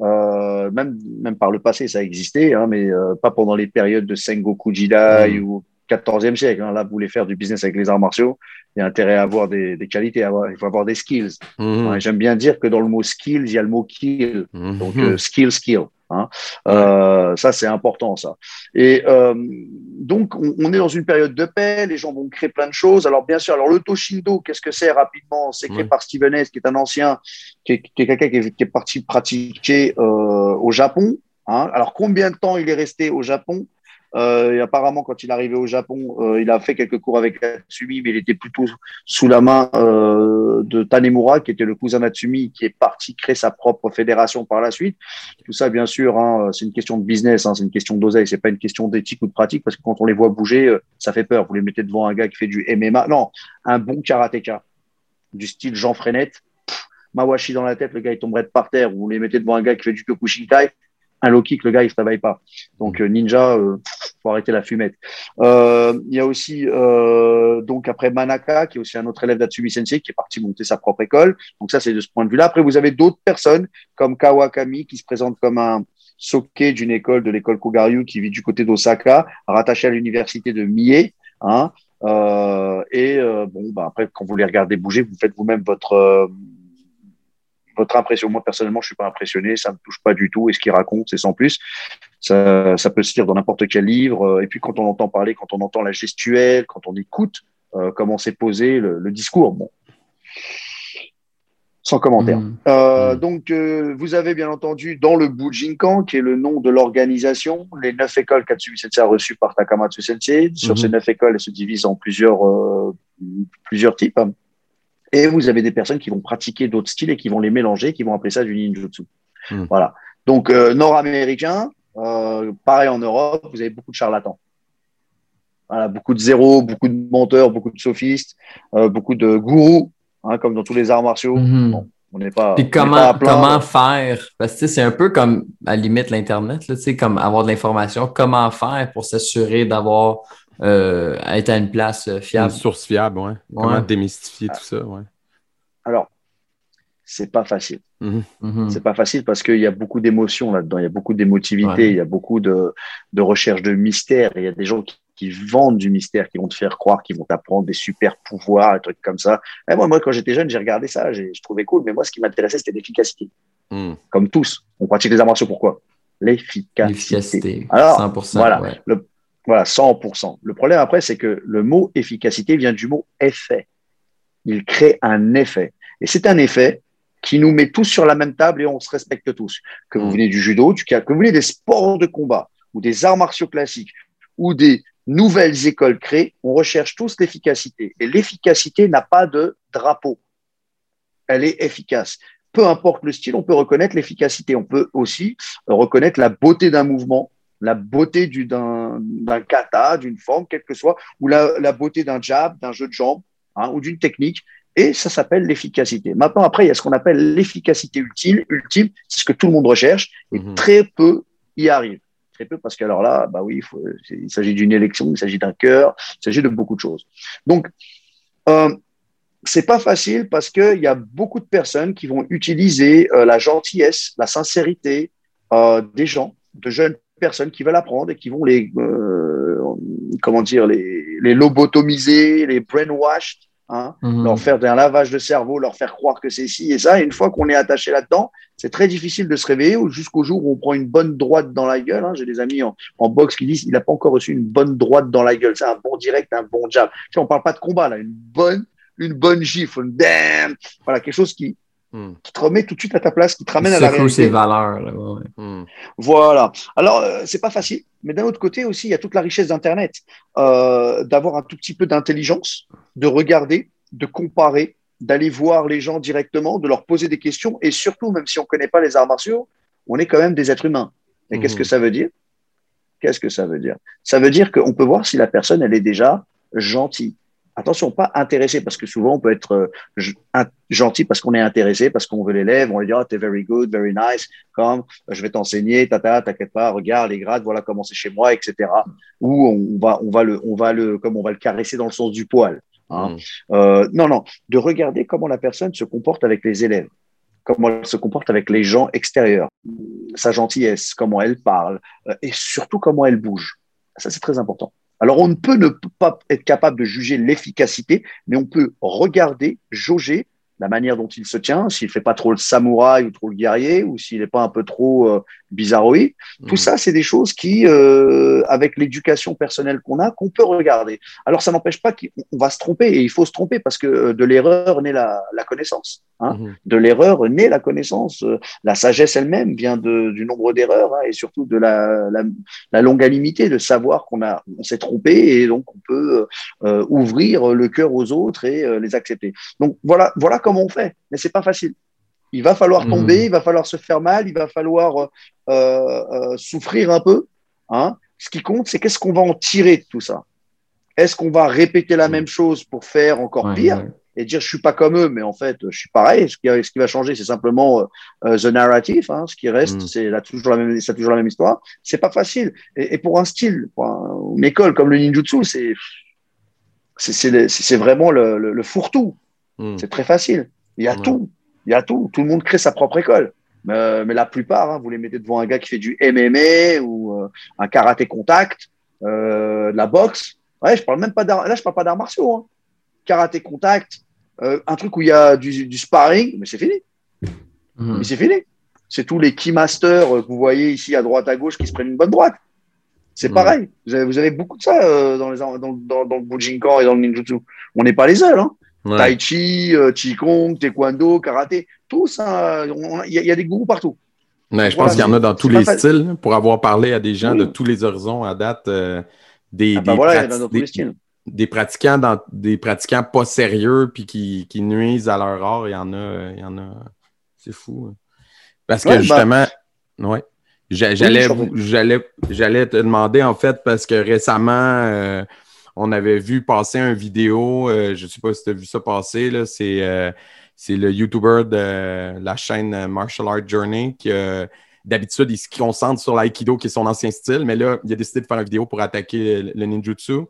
Euh, même, même par le passé, ça a existé, hein, mais euh, pas pendant les périodes de Sengoku Jidai ou 14e siècle. Hein. Là, vous voulez faire du business avec les arts martiaux, il y a intérêt à avoir des, des qualités, à avoir, il faut avoir des skills. Mhm. J'aime bien dire que dans le mot skills, il y a le mot kill. Mhm. Donc, euh, skill, skill. Hein. Euh, ça, c'est important, ça. Et euh, donc, on, on est dans une période de paix, les gens vont créer plein de choses. Alors, bien sûr, alors le Toshindo, qu'est-ce que c'est rapidement? C'est créé par Steven qui est un ancien, qui est, quelqu'un qui est, qui est parti pratiquer euh, au Japon. Hein. Alors, combien de temps il est resté au Japon? Euh, et apparemment, quand il est arrivé au Japon, euh, il a fait quelques cours avec Natsumi, mais il était plutôt sous la main euh, de Tanemura, qui était le cousin Natsumi, qui est parti créer sa propre fédération par la suite. Tout ça, bien sûr, hein, c'est une question de business, hein, c'est une question d'oseille, c'est pas une question d'éthique ou de pratique, parce que quand on les voit bouger, ça fait peur. Vous les mettez devant un gars qui fait du MMA, non, un bon karatéka, du style Jean Frenette, Mawashi dans la tête, le gars il tomberait par terre. Vous les mettez devant un gars qui fait du Kyokushinkai, un low kick, le gars il se réveille pas. Donc euh, ninja, euh, faut arrêter la fumette. Euh, Il y a aussi euh, donc après Manaka, qui est aussi un autre élève d'Atsumi Sensei, qui est parti monter sa propre école. Donc ça c'est de ce point de vue-là. Après vous avez d'autres personnes comme Kawakami qui se présente comme un soke d'une école de l'école Kogaryu qui vit du côté d'Osaka, rattaché à l'université de Mie. Hein, et bon, bah après quand vous les regardez bouger, vous faites vous-même votre votre impression. Moi, personnellement, je suis pas impressionné, ça me touche pas du tout. Et ce qu'il raconte, c'est sans plus. Ça, ça peut se lire dans n'importe quel livre. Et puis, quand on entend parler, quand on entend la gestuelle, quand on écoute euh, comment c'est posé le, le, discours, bon, sans commentaire. Mhm. Euh, Mm. Donc, euh, vous avez bien entendu dans le Bujinkan, qui est le nom de l'organisation, les neuf écoles qu'Atsumi Sensei a reçues par Takamatsu Sensei. Sur Mhm. ces neuf écoles, elles se divisent en plusieurs, euh, plusieurs types. Et vous avez des personnes qui vont pratiquer d'autres styles et qui vont les mélanger, qui vont appeler ça du ninjutsu. Mm. Voilà. Donc, euh, nord-américain, euh, pareil en Europe, vous avez beaucoup de charlatans. Voilà, beaucoup de zéros, beaucoup de menteurs, beaucoup de sophistes, euh, beaucoup de gourous, hein, comme dans tous les arts martiaux. Bon, on n'est pas. Puis pas comment, comment faire? Parce que c'est un peu comme à la limite l'Internet, comme avoir de l'information. Comment faire pour s'assurer d'avoir euh, être à une place euh, Une fiable? source fiable, ouais. Comment Ouais. démystifier tout ça, ouais. Alors, c'est pas facile. Mhm. Mhm. C'est pas facile parce qu'il y a beaucoup d'émotions là-dedans, il y a beaucoup d'émotivité, Ouais. il y a beaucoup de, de recherche de mystère. Il y a des gens qui, qui vendent du mystère, qui vont te faire croire qu'ils vont t'apprendre des super pouvoirs, des trucs comme ça. Et moi, moi, quand j'étais jeune, j'ai regardé ça, j'ai- je trouvais cool, mais moi, ce qui m'intéressait, c'était l'efficacité. Mhm. Comme tous, on pratique les arts martiaux, pourquoi? L'efficacité. L'efficacité. Alors, 100%. voilà. ouais. Voilà, 100%. Le problème après, c'est que le mot efficacité vient du mot effet. Il crée un effet. Et c'est un effet qui nous met tous sur la même table et on se respecte tous. Que vous Mm. venez du judo, du, que vous venez des sports de combat ou des arts martiaux classiques ou des nouvelles écoles créées, on recherche tous l'efficacité. Et l'efficacité n'a pas de drapeau. Elle est efficace. Peu importe le style, on peut reconnaître l'efficacité. On peut aussi reconnaître la beauté d'un mouvement, la beauté d'un kata, d'une forme, quelle que soit, ou la, beauté d'un jab, d'un jeu de jambes, hein, ou d'une technique. Et ça s'appelle l'efficacité. Maintenant, après, il y a ce qu'on appelle l'efficacité ultime. Ultime, c'est ce que tout le monde recherche, et mhm. très peu y arrivent. Très peu, parce qu'alors là, bah oui, il, s'agit d'une élection, il s'agit d'un cœur, il s'agit de beaucoup de choses. Donc, euh, c'est pas facile parce qu'il y a beaucoup de personnes qui vont utiliser euh, la gentillesse, la sincérité euh, des gens, de jeunes personnes qui veulent apprendre et qui vont les, euh, comment dire, les, les lobotomiser, les brainwashed, Hein, mhm. leur faire un lavage de cerveau, leur faire croire que c'est ci et ça. Et une fois qu'on est attaché là-dedans, c'est très difficile de se réveiller jusqu'au jour où on prend une bonne droite dans la gueule. Hein. J'ai des amis en, en, boxe qui disent il n'a pas encore reçu une bonne droite dans la gueule. C'est un bon direct, un bon jab. Tu on parle pas de combat là, une bonne, une bonne gifle, une damn. Voilà, quelque chose qui, hmm. qui te remet tout de suite à ta place, qui te ramène à la réalité. ses valeurs. Là, hmm. Voilà. Alors, euh, c'est pas facile, mais d'un autre côté aussi, il y a toute la richesse d'Internet, euh, d'avoir un tout petit peu d'intelligence de regarder, de comparer, d'aller voir les gens directement, de leur poser des questions et surtout, même si on ne connaît pas les arts martiaux, on est quand même des êtres humains. Et qu'est-ce que mhm. ça veut dire? Qu'est-ce que ça veut dire? Ça veut dire qu'on peut voir si la personne, elle est déjà gentille. Attention, pas intéressé, parce que souvent on peut être euh, gentil parce qu'on est intéressé, parce qu'on veut l'élève, on lui dit oh, t'es very good, very nice, comme je vais t'enseigner, tata, t'inquiète pas, regarde les grades, voilà comment c'est chez moi, etc. Ou on va, on va le, on va le, comme on va le caresser dans le sens du poil. Hein. Mm. Euh, non, non, de regarder comment la personne se comporte avec les élèves, comment elle se comporte avec les gens extérieurs, sa gentillesse, comment elle parle, euh, et surtout comment elle bouge. Ça, c'est très important. Alors, on ne peut ne pas être capable de juger l'efficacité, mais on peut regarder, jauger la manière dont il se tient, s'il fait pas trop le samouraï ou trop le guerrier, ou s'il n'est pas un peu trop euh, bizarroïde. Tout mm. ça, c'est des choses qui, euh, avec l'éducation personnelle qu'on a, qu'on peut regarder. Alors, ça n'empêche pas qu'on va se tromper, et il faut se tromper parce que euh, de l'erreur naît la, la connaissance. Hein. Mm-hmm. De l'erreur naît la connaissance. La sagesse elle-même vient de, du nombre d'erreurs hein, et surtout de la, la, la longanimité, de savoir qu'on a, on s'est trompé et donc on peut euh, ouvrir le cœur aux autres et euh, les accepter. Donc voilà, voilà comment on fait, mais c'est pas facile. Il va falloir mmh. tomber, il va falloir se faire mal, il va falloir euh, euh, souffrir un peu. Hein. Ce qui compte, c'est qu'est-ce qu'on va en tirer de tout ça? Est-ce qu'on va répéter la mmh. même chose pour faire encore pire et dire je suis pas comme eux, mais en fait je suis pareil. Ce qui, ce qui va changer, c'est simplement euh, the narrative. Hein. Ce qui reste, mmh. c'est toujours la même, c'est toujours la même histoire. C'est pas facile. Et, et, pour un style, pour une école comme le ninjutsu, c'est c'est vraiment le, le, le fourre-tout. C'est très facile. Il y a tout. Il y a tout. Tout le monde crée sa propre école. Mais, mais la plupart, hein, vous les mettez devant un gars qui fait du MMA ou euh, un karaté contact, euh, de la boxe. Ouais, je parle même pas. Là, je parle pas d'arts martiaux. Hein. Karaté contact, euh, un truc où il y a du, du sparring, mais c'est fini. Mmh. Mais c'est fini. C'est tous les keymasters que vous voyez ici à droite à gauche qui se prennent une bonne droite. C'est mmh. pareil. Vous avez, vous avez, beaucoup de ça euh, dans, les, dans, dans, dans le Bujinkan et dans le ninjutsu. On n'est pas les seuls. Hein. Tai Chi, euh, Qigong, Taekwondo, Karaté, tout ça, il y, a des gourous partout. Je pense qu'il y en a dans tous les styles. Pour avoir parlé à des gens de tous les horizons à date, euh, des, ah ben des, des, pratiquants dans des pratiquants pas sérieux puis qui, qui nuisent à leur art, il y en a, il y en a. C'est fou. Hein. Parce que ben justement, ouais. J'allais, j'allais, j'allais te demander en fait parce que récemment, euh, on avait vu passer une vidéo, euh, je ne sais pas si tu as vu ça passer, là, c'est, euh, c'est le YouTuber de la chaîne Martial Art Journey qui, d'habitude, il se concentre sur l'aïkido qui est son ancien style, mais là, il a décidé de faire une vidéo pour attaquer le, ninjutsu.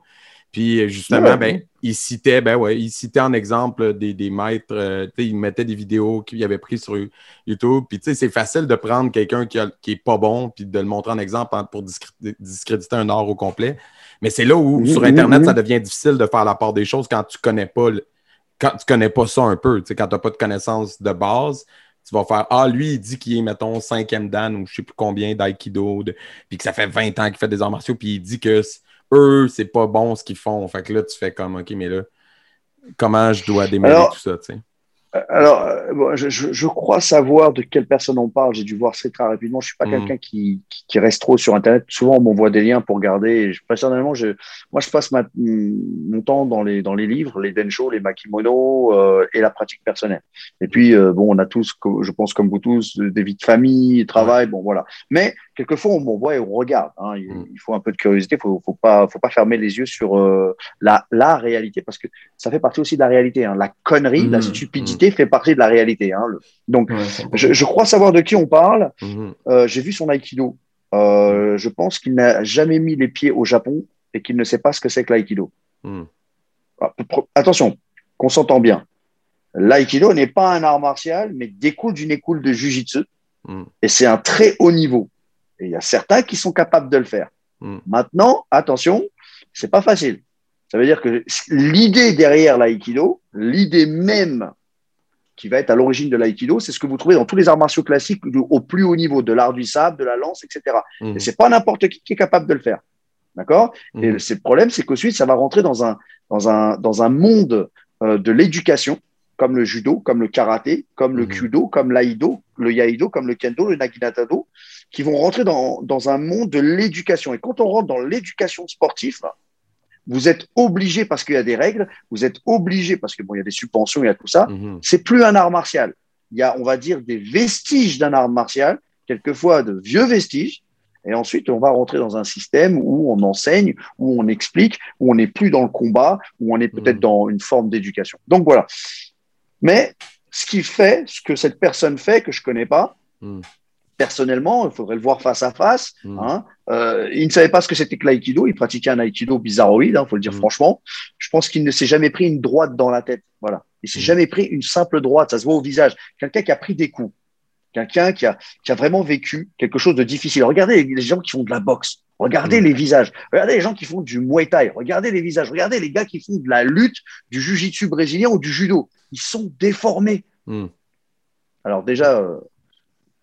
Puis justement, ben, il citait, ben ouais, il citait en exemple des, des maîtres, euh, il mettait des vidéos qu'il avait prises sur YouTube. Puis tu sais, c'est facile de prendre quelqu'un qui, qui est pas bon puis de le montrer en exemple pour discréditer un art au complet. Mais c'est là où, sur Internet, ça devient difficile de faire la part des choses quand tu connais pas quand tu connais pas ça un peu. Quand tu n'as pas de connaissances de base, tu vas faire Ah, lui, il dit qu'il est, mettons, cinquième dan ou je sais plus combien d'aïkido, puis que ça fait 20 ans qu'il fait des arts martiaux, puis il dit que eux, c'est pas bon ce qu'ils font. Fait que là, tu fais comme OK, mais là, comment je dois démêler tout ça, tu sais? Alors, euh, je, crois savoir de quelle personne on parle. J'ai dû voir ça très rapidement. Je suis pas Mhm. quelqu'un qui, reste trop sur Internet. Souvent, on m'envoie des liens pour je- personnellement, je, moi, je passe ma, mon temps dans les, dans les livres, les densho, les makimono euh, et la pratique personnelle. Et puis, euh, bon, on a tous, je pense comme vous tous, des vies de famille, travail, bon, voilà. Mais quelquefois, on m'envoie et on regarde. Hein. Il, Mhm. il faut un peu de curiosité. Faut, faut pas, faut pas fermer les yeux sur euh, la, la réalité parce que ça fait partie aussi de la réalité. Hein. La connerie, la Mhm. Fait partie de la réalité. Hein. Le- Donc, Ouais, je, je crois savoir de qui on parle. Mhm. Euh, J'ai vu son aikido. Euh, je pense qu'il n'a jamais mis les pieds au Japon et qu'il ne sait pas ce que c'est que l'aïkido. Mhm. Ah, Attention, qu'on s'entend bien. L'aïkido n'est pas un art martial, mais découle d'une école de jujitsu. Mhm. Et c'est un très haut niveau. Et il y a certains qui sont capables de le faire. Mhm. Maintenant, attention, c'est pas facile. Ça veut dire que l'idée derrière l'aïkido, l'idée même qui va être à l'origine de l'aïkido, c'est ce que vous trouvez dans tous les arts martiaux classiques au plus haut niveau, de l'art du sabre, de la lance, etc. Mhm. Et c'est pas n'importe qui qui est capable de le faire. D'accord? Et Mhm. c'est le problème, c'est qu'ensuite, ça va rentrer dans un, dans un, dans un monde euh, de l'éducation, comme le judo, comme le karaté, comme le Mhm. kudo, comme l'aïdo, le yaido, comme le kendo, le naginata-do, qui vont rentrer dans, dans un monde de l'éducation. Et quand on rentre dans l'éducation sportive, vous êtes obligé, parce qu'il y a des règles, vous êtes obligé, parce que bon, il y a des subventions, il y a tout ça, Mhm. c'est plus un art martial. Il y a, on va dire, des vestiges d'un art martial, quelquefois de vieux vestiges. Et ensuite, on va rentrer dans un système où on enseigne, où on explique, où on n'est plus dans le combat, où on est peut-être Mhm. dans une forme d'éducation. Donc voilà. Mais ce qui fait, ce que cette personne fait, que je connais pas, Mhm. Personnellement, il faudrait le voir face à face. Mhm. Hein. Euh, il ne savait pas ce que c'était que l'aïkido. Il pratiquait un aïkido bizarroïde, il faut le dire Mhm. franchement. Je pense qu'il ne s'est jamais pris une droite dans la tête. Voilà. Il s'est Mhm. jamais pris une simple droite. Ça se voit au visage. Quelqu'un qui a pris des coups. Quelqu'un qui a, qui a vraiment vécu quelque chose de difficile. Regardez les gens qui font de la boxe. Regardez les visages. Regardez les gens qui font du muay thai. Regardez les visages. Regardez les gars qui font de la lutte, du jujitsu brésilien ou du judo. Ils sont déformés. Alors déjà, euh,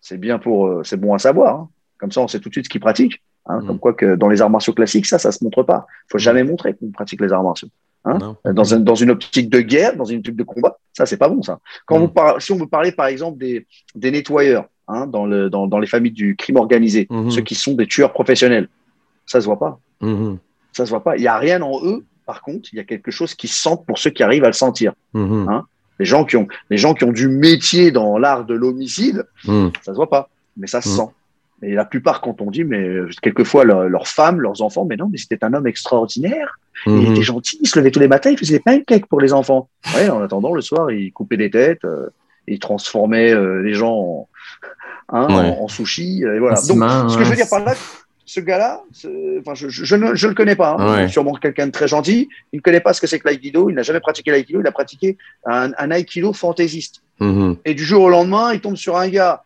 c'est bien pour, euh, c'est bon à savoir. hein. Comme ça, on sait tout de suite ce qu'ils pratiquent. hein. Mhm. Comme quoi que dans les arts martiaux classiques, ça, ça se montre pas. faut jamais montrer qu'on pratique les arts martiaux. Hein. Dans, un- dans une optique de guerre, dans une optique de combat, ça, c'est pas bon, ça. Quand vous par- si on veut parler, par exemple, des, des nettoyeurs hein, dans, le, dans, dans les familles du crime organisé, Mhm. ceux qui sont des tueurs professionnels, ça se voit pas. Mhm. Ça se voit pas. Il y a rien en eux. Par contre, il y a quelque chose qui se sent pour ceux qui arrivent à le sentir. Mhm. Hein Les gens qui ont, les gens qui ont du métier dans l'art de l'homicide, Mhm. ça se voit pas, mais ça se Mhm. sent. Et la plupart, quand on dit, mais euh, quelquefois leur- leurs femmes, leurs enfants, mais non, mais c'était un homme extraordinaire. Il Mhm. était gentil, il se levait tous les matins, il faisait des pancakes pour les enfants. Ouais, en attendant, le soir, il coupait des têtes, euh, il transformait euh, les gens en, hein, Ouais. en, en sushi. Et voilà. En Donc, ce que je veux ouais. dire par là, ce gars-là, enfin, je, je, je ne je le connais pas. hein. Ouais. Sûrement quelqu'un de très gentil. Il ne connaît pas ce que c'est que l'aïkido. Il n'a jamais pratiqué l'aïkido. Il a pratiqué un, un aïkido fantaisiste. Mhm. Et du jour au lendemain, il tombe sur un gars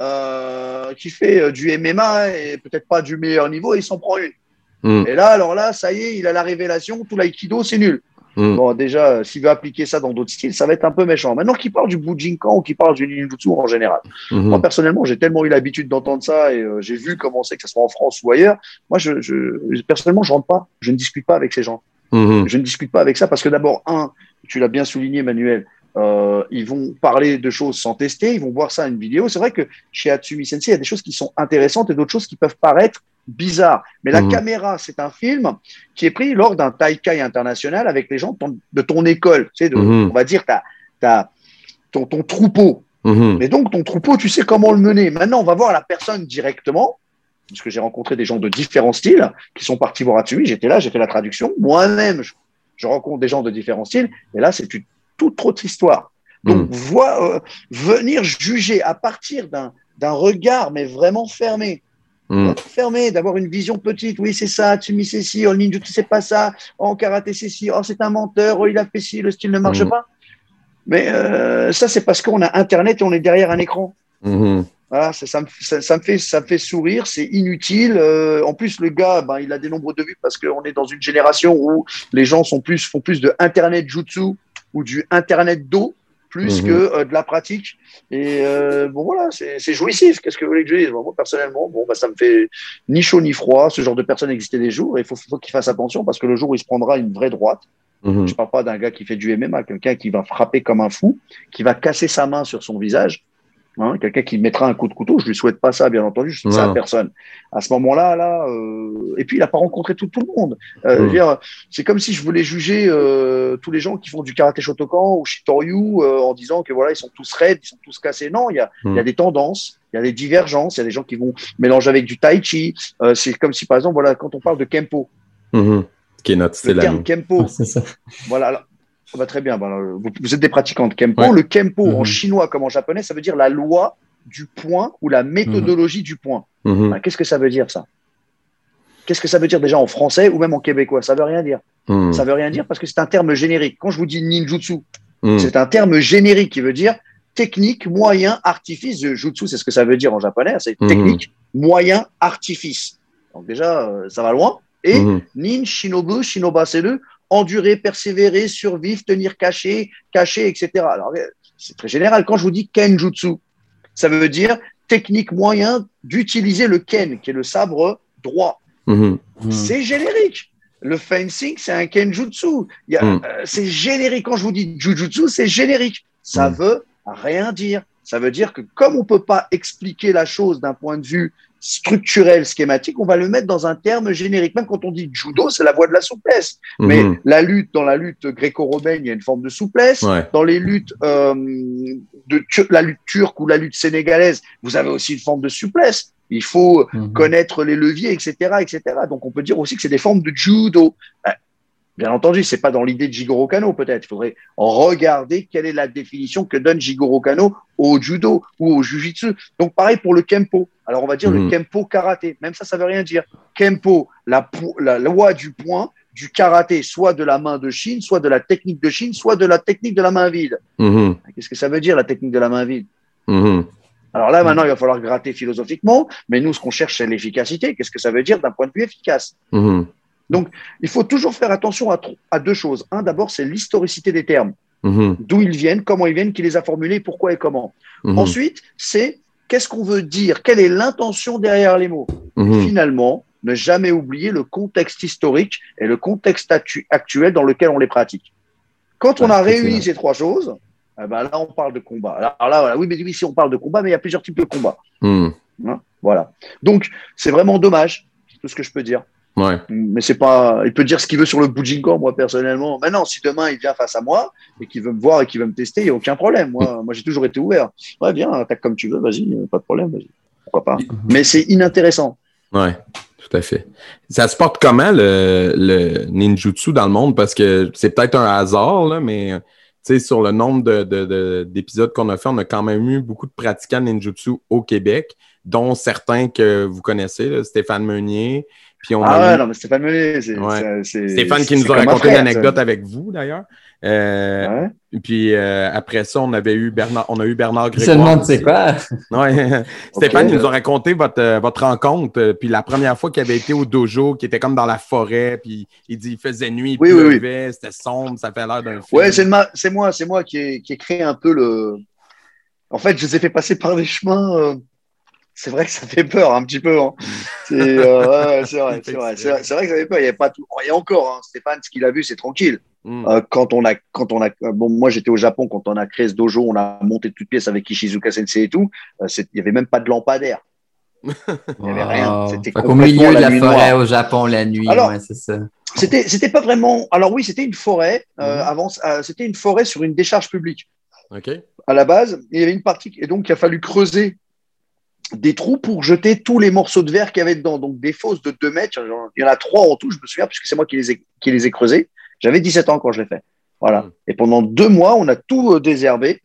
euh, qui fait euh, du MMA et peut-être pas du meilleur niveau et il s'en prend une. Mhm. Et là, alors là, ça y est, il a la révélation, tout l'aïkido, c'est nul. Mhm. Bon, déjà, euh, s'il veut appliquer ça dans d'autres styles, ça va être un peu méchant. Maintenant qu'il parle du Bujinkan ou qu'il parle du ninjutsu en général. Mhm. Moi, personnellement, j'ai tellement eu l'habitude d'entendre ça et euh, j'ai vu comment c'est que ce soit en France ou ailleurs. Moi, je, je, personnellement, je rentre pas. Je ne discute pas avec ces gens. Mhm. Je ne discute pas avec ça parce que d'abord, un, tu l'as bien souligné, Manuel, euh, ils vont parler de choses sans tester, ils vont voir ça une vidéo. C'est vrai que chez Atsumi Sensei, il y a des choses qui sont intéressantes et d'autres choses qui peuvent paraître bizarres. Mais la Mhm. caméra, c'est un film qui est pris lors d'un Taikai international avec les gens de ton, de ton école, tu sais, de, Mhm. on va dire ta, ta, ton, ton troupeau. Mhm. Et donc, ton troupeau, tu sais comment le mener. Maintenant, on va voir la personne directement, parce que j'ai rencontré des gens de différents styles qui sont partis voir Atsumi. J'étais là, j'ai fait la traduction. Moi-même, je, je rencontre des gens de différents styles. Et là, c'est une toute autre histoire. Donc, Mhm. voir, euh, venir juger à partir d'un d'un regard, mais vraiment fermé. Mhm. Fermé, d'avoir une vision petite. Oui, c'est ça, Atsumi, c'est ci. En ninjutsu, c'est pas ça. En karaté, c'est ci. Oh, c'est un menteur. Oh, il a fait ci. Le style ne marche Mhm. pas. Mais euh, ça, c'est parce qu'on a Internet et on est derrière un écran. Voilà, ça, ça me, ça, ça me fait, ça me fait sourire, c'est inutile. Euh, en plus, le gars, ben, il a des nombres de vues parce qu'on est dans une génération où les gens sont plus, font plus de Internet jutsu ou du Internet do plus Mhm. que euh, de la pratique. Et euh, bon, voilà, c'est jouissif. Qu'est-ce que vous voulez que je dise? Moi, personnellement, bon, bah, ça me fait ni chaud ni froid. Ce genre de personne existait des jours et il faut, faut qu'il fasse attention parce que le jour où il se prendra une vraie droite, Mhm. Je parle pas d'un gars qui fait du MMA, quelqu'un qui va frapper comme un fou, qui va casser sa main sur son visage. Hein, quelqu'un qui mettra un coup de couteau, je lui souhaite pas ça, bien entendu, je souhaite ça à personne. À ce moment-là, là, euh, et puis il n'a pas rencontré tout, tout le monde. Euh, c'est comme si je voulais juger euh, tous les gens qui font du karaté Shotokan ou Shitoryu euh, en disant que voilà, ils sont tous raides, ils sont tous cassés. Non, il y a, il y a des tendances, il y a des divergences, il y a des gens qui vont mélanger avec du tai chi. C'est comme si, par exemple, voilà, quand on parle de Kempo. Qui est notre le style à terme. Kempo, C'est ça. voilà. Ça va très bien. ben, alors, vous, vous êtes des pratiquants de Kempo. Ouais. Le Kempo en Mhm. chinois comme en japonais, ça veut dire la loi du point ou la méthodologie du point. Mhm. Ben, Qu'est-ce que ça veut dire ça? Qu'est-ce que ça veut dire déjà en français ou même en québécois? Ça veut rien dire. Mhm. Ça veut rien dire parce que c'est un terme générique. Quand je vous dis ninjutsu, c'est un terme générique qui veut dire technique, moyen, artifice. Jutsu, c'est ce que ça veut dire en japonais. C'est technique, moyen, artifice. Donc déjà, euh, ça va loin. Et. Nin, Shinobu, Shinoba, c'est le endurer, persévérer, survivre, tenir caché, caché, etc. Alors, euh, c'est très général. Quand je vous dis Kenjutsu, ça veut dire technique moyen d'utiliser le Ken, qui est le sabre droit. Mhm. C'est générique. Le fencing, c'est un Kenjutsu. Il y a- Mm. euh, c'est générique. Quand je vous dis Jujutsu, c'est générique. Ça veut rien dire. Ça veut dire que comme on peut pas expliquer la chose d'un point de vue structurel, schématique, on va le mettre dans un terme générique. Même quand on dit judo, c'est la voie de la souplesse. Mais Mhm. la lutte, dans la lutte gréco-romaine, il y a une forme de souplesse. Ouais. Dans les luttes, euh, de la lutte turque ou la lutte sénégalaise, vous avez aussi une forme de souplesse. Il faut Mhm. connaître les leviers, etc., etc. Donc, on peut dire aussi que c'est des formes de judo. Bien entendu, c'est pas dans l'idée de Jigoro Kano, peut-être. Il faudrait regarder quelle est la définition que donne Jigoro Kano au judo ou au jujitsu. Donc, pareil pour le kempo. Alors, on va dire Mhm. le kempo karaté. Même ça, ça veut rien dire. Kempo, la, po- la loi du point, du karaté, soit de la main de Chine, soit de la technique de Chine, soit de la technique de la main vide. Mhm. Qu'est-ce que ça veut dire, la technique de la main vide? Mhm. alors là, maintenant, il va falloir gratter philosophiquement, mais nous, ce qu'on cherche, c'est l'efficacité. Qu'est-ce que ça veut dire d'un point de vue efficace? Mhm. Il faut toujours faire attention à, deux choses. Un, d'abord, c'est l'historicité des termes, Mhm. d'où ils viennent, comment ils viennent, qui les a formulés, pourquoi et comment. Mhm. Ensuite, c'est qu'est-ce qu'on veut dire, quelle est l'intention derrière les mots. Mhm. Finalement, ne jamais oublier le contexte historique et le contexte actu- actuel dans lequel on les pratique. Quand on a réuni ces trois choses, eh ben là, on parle de combat. Alors là, voilà, oui, mais oui, si on parle de combat, mais il y a plusieurs types de combats. Mhm. Voilà. Donc, c'est vraiment dommage, c'est tout ce que je peux dire. Ouais. Mais c'est pas. Il peut dire ce qu'il veut sur le Bujinkan, moi, personnellement. Maintenant, si demain il vient face à moi et qu'il veut me voir et qu'il veut me tester, il n'y a aucun problème. Moi, moi j'ai toujours été ouvert. Ouais, viens, attaque comme tu veux, vas-y, euh, pas de problème, vas-y. Pourquoi pas. Mais c'est inintéressant. Ouais, tout à fait. Ça se porte comment le, le ninjutsu dans le monde? Parce que c'est peut-être un hasard, là, mais tu sais, sur le nombre de, de- de- d'épisodes qu'on a fait, on a quand même eu beaucoup de pratiquants ninjutsu au Québec, dont certains que vous connaissez, là, Stéphane Meunier. Puis on Ah a ouais, eu non, mais Stéphane Meunier, c'est. Ouais. c'est- Stéphane qui nous a raconté frère, une anecdote ça. avec vous, d'ailleurs. Euh, Ouais. Puis euh, après ça, on avait eu Bernard, on a eu Bernard Grégoire. aussi. quoi? Ouais. Stéphane, Ok. il nous a raconté votre, euh, votre rencontre, puis la première fois qu'il avait été au dojo, qui était comme dans la forêt, puis il dit il faisait nuit, il Oui, oui, oui. pleuvait, c'était sombre, ça fait l'air d'un film. Ouais, c'est ma- c'est moi, c'est moi qui ai, qui ai créé un peu le. En fait, je les ai fait passer par des chemins. euh, C'est vrai que ça fait peur un petit peu. hein. C'est euh, ouais, c'est vrai, c'est vrai, c'est vrai, que ça fait peur. Il y a pas tout. Et encore, hein, Stéphane, ce qu'il a vu, c'est tranquille. Mm. Euh, quand on a, quand on a, euh, bon, moi j'étais au Japon quand on a créé ce dojo, on a monté de toutes pièces avec Ishizuka Sensei et tout. Euh, il y avait même pas de lampadaire. Il y avait rien. C'était complètement milieu de la forêt noire. au Japon la nuit, Alors- ouais, c'est ça. C'était, c'était pas vraiment. Alors oui, c'était une forêt. Euh, Mhm. avant, euh, c'était une forêt sur une décharge publique. OK. à la base, il y avait une partie, et donc il a fallu creuser des trous pour jeter tous les morceaux de verre qu'il y avait dedans. Donc des fosses de 2 mètres, il y en a trois en tout, je me souviens, puisque c'est moi qui les ai, qui les ai creusés. J'avais 17 ans quand je l'ai fait. Voilà. Mm. Et pendant deux mois, on a tout euh, désherbé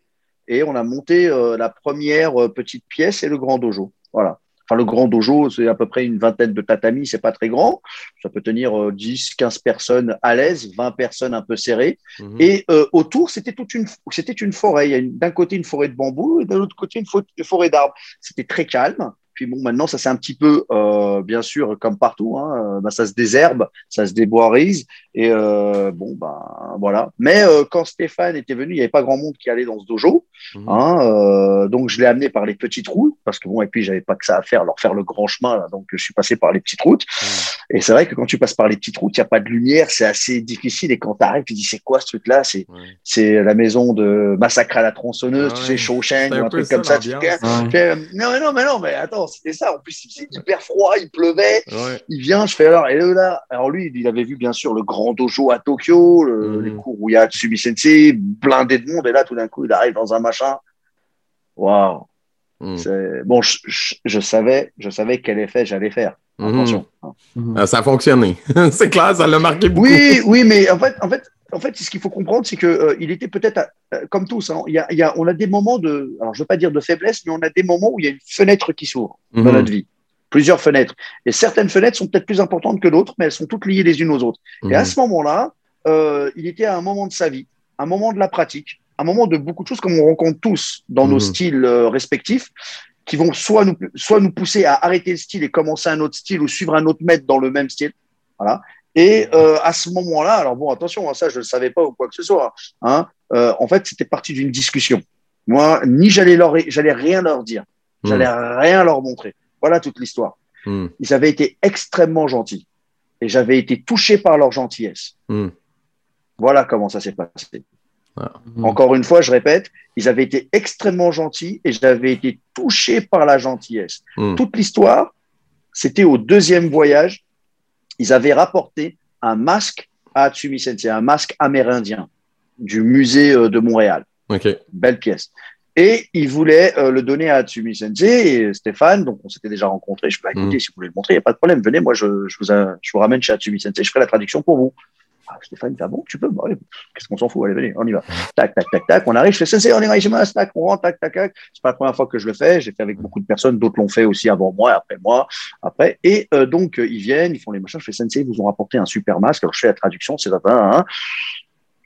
et on a monté euh, la première euh, petite pièce et le grand dojo. Voilà. Enfin, le grand dojo, c'est à peu près une vingtaine de tatamis, c'est pas très grand. Ça peut tenir euh, 10, 15 personnes à l'aise, 20 personnes un peu serrées. Mhm. Et euh, autour, c'était toute une, c'était une forêt. Il y a d'un côté une forêt de bambou et de l'autre côté une forêt d'arbres. C'était très calme. Puis bon, maintenant, ça c'est un petit peu, euh, bien sûr, comme partout, hein, euh, bah, ça se désherbe, ça se déboirise. Et euh, bon, bah voilà. Mais euh, quand Stéphane était venu, il n'y avait pas grand monde qui allait dans ce dojo. Mhm. Hein, euh, donc je l'ai amené par les petites routes, parce que bon, et puis j'avais pas que ça à faire, leur faire le grand chemin, là, donc je suis passé par les petites routes. Et c'est vrai que quand tu passes par les petites routes, il n'y a pas de lumière, c'est assez difficile. Et quand tu arrives, tu dis c'est quoi ce truc-là? C'est Ouais. c'est la maison de Massacre à la tronçonneuse, tu Ouais. sais, Shawshank, C'est ou un truc comme ça. Tu Ouais. non, mais non, mais non, mais attends, c'était ça. En plus, il faisait hyper froid, il pleuvait. Ouais. Il vient, je fais alors, et là, alors lui, il avait vu bien sûr le grand dojo à Tokyo, le- Mhm. les cours où il y a Tsumi Sensei, blindé de monde, et là, tout d'un coup, il arrive dans un machin. Waouh! Mhm. Bon, je, je, je savais, je savais quel effet j'allais faire. Mhm. Attention. Ah, ça a fonctionné. c'est clair, ça l'a marqué beaucoup. Oui, oui, mais en fait, en fait, en fait, ce qu'il faut comprendre, c'est que euh, il était peut-être euh, comme tous. hein, il y a, il y a, on a des moments de, alors je veux pas dire de faiblesse, mais on a des moments où il y a une fenêtre qui s'ouvre dans Mhm. notre vie, plusieurs fenêtres. Et certaines fenêtres sont peut-être plus importantes que d'autres, mais elles sont toutes liées les unes aux autres. Et à Mhm. ce moment-là, euh, il était à un moment de sa vie, un moment de la pratique, un moment de beaucoup de choses comme on rencontre tous dans nos Mhm. styles euh, respectifs, qui vont soit nous, soit nous pousser à arrêter le style et commencer un autre style ou suivre un autre maître dans le même style. Voilà. Et euh, à ce moment-là, alors bon, attention, hein, ça je ne le savais pas ou quoi que ce soit. Hein, euh, en fait, c'était parti d'une discussion. Moi, ni j'allais leur, j'allais rien leur dire, j'allais rien leur montrer. Voilà toute l'histoire. Mhm. Ils avaient été extrêmement gentils et j'avais été touché par leur gentillesse. Mhm. Voilà comment ça s'est passé. Mhm. Encore une fois, je répète, ils avaient été extrêmement gentils et j'avais été touché par la gentillesse. Toute l'histoire, c'était au deuxième voyage. Ils avaient rapporté un masque à Atsumi Sensei, un masque amérindien du musée euh, de Montréal. OK. Belle pièce. Et il voulait euh, le donner à Atsumi Sensei et Stéphane, donc on s'était déjà rencontrés. Je peux écouter, Mhm. si vous voulez le montrer, il n'y a pas de problème. Venez, moi, je, je, vous, je vous ramène chez Atsumi Sensei, je ferai la traduction pour vous. Ah, Stéphane, ah bon, tu peux Bah, allez, Qu'est-ce qu'on s'en fout Allez, venez, on y va. Tac, tac, tac, tac. On arrive, je fais Sensei, on est chez moi, tac, on rentre, tac, tac, tac. C'est pas la première fois que je le fais. J'ai fait avec beaucoup de personnes, d'autres l'ont fait aussi avant moi, après moi, après. Et euh, donc, euh, ils viennent, ils font les machins. Je fais Sensei, ils vous ont rapporté un super masque. Alors, je fais la traduction, c'est ça. Hein.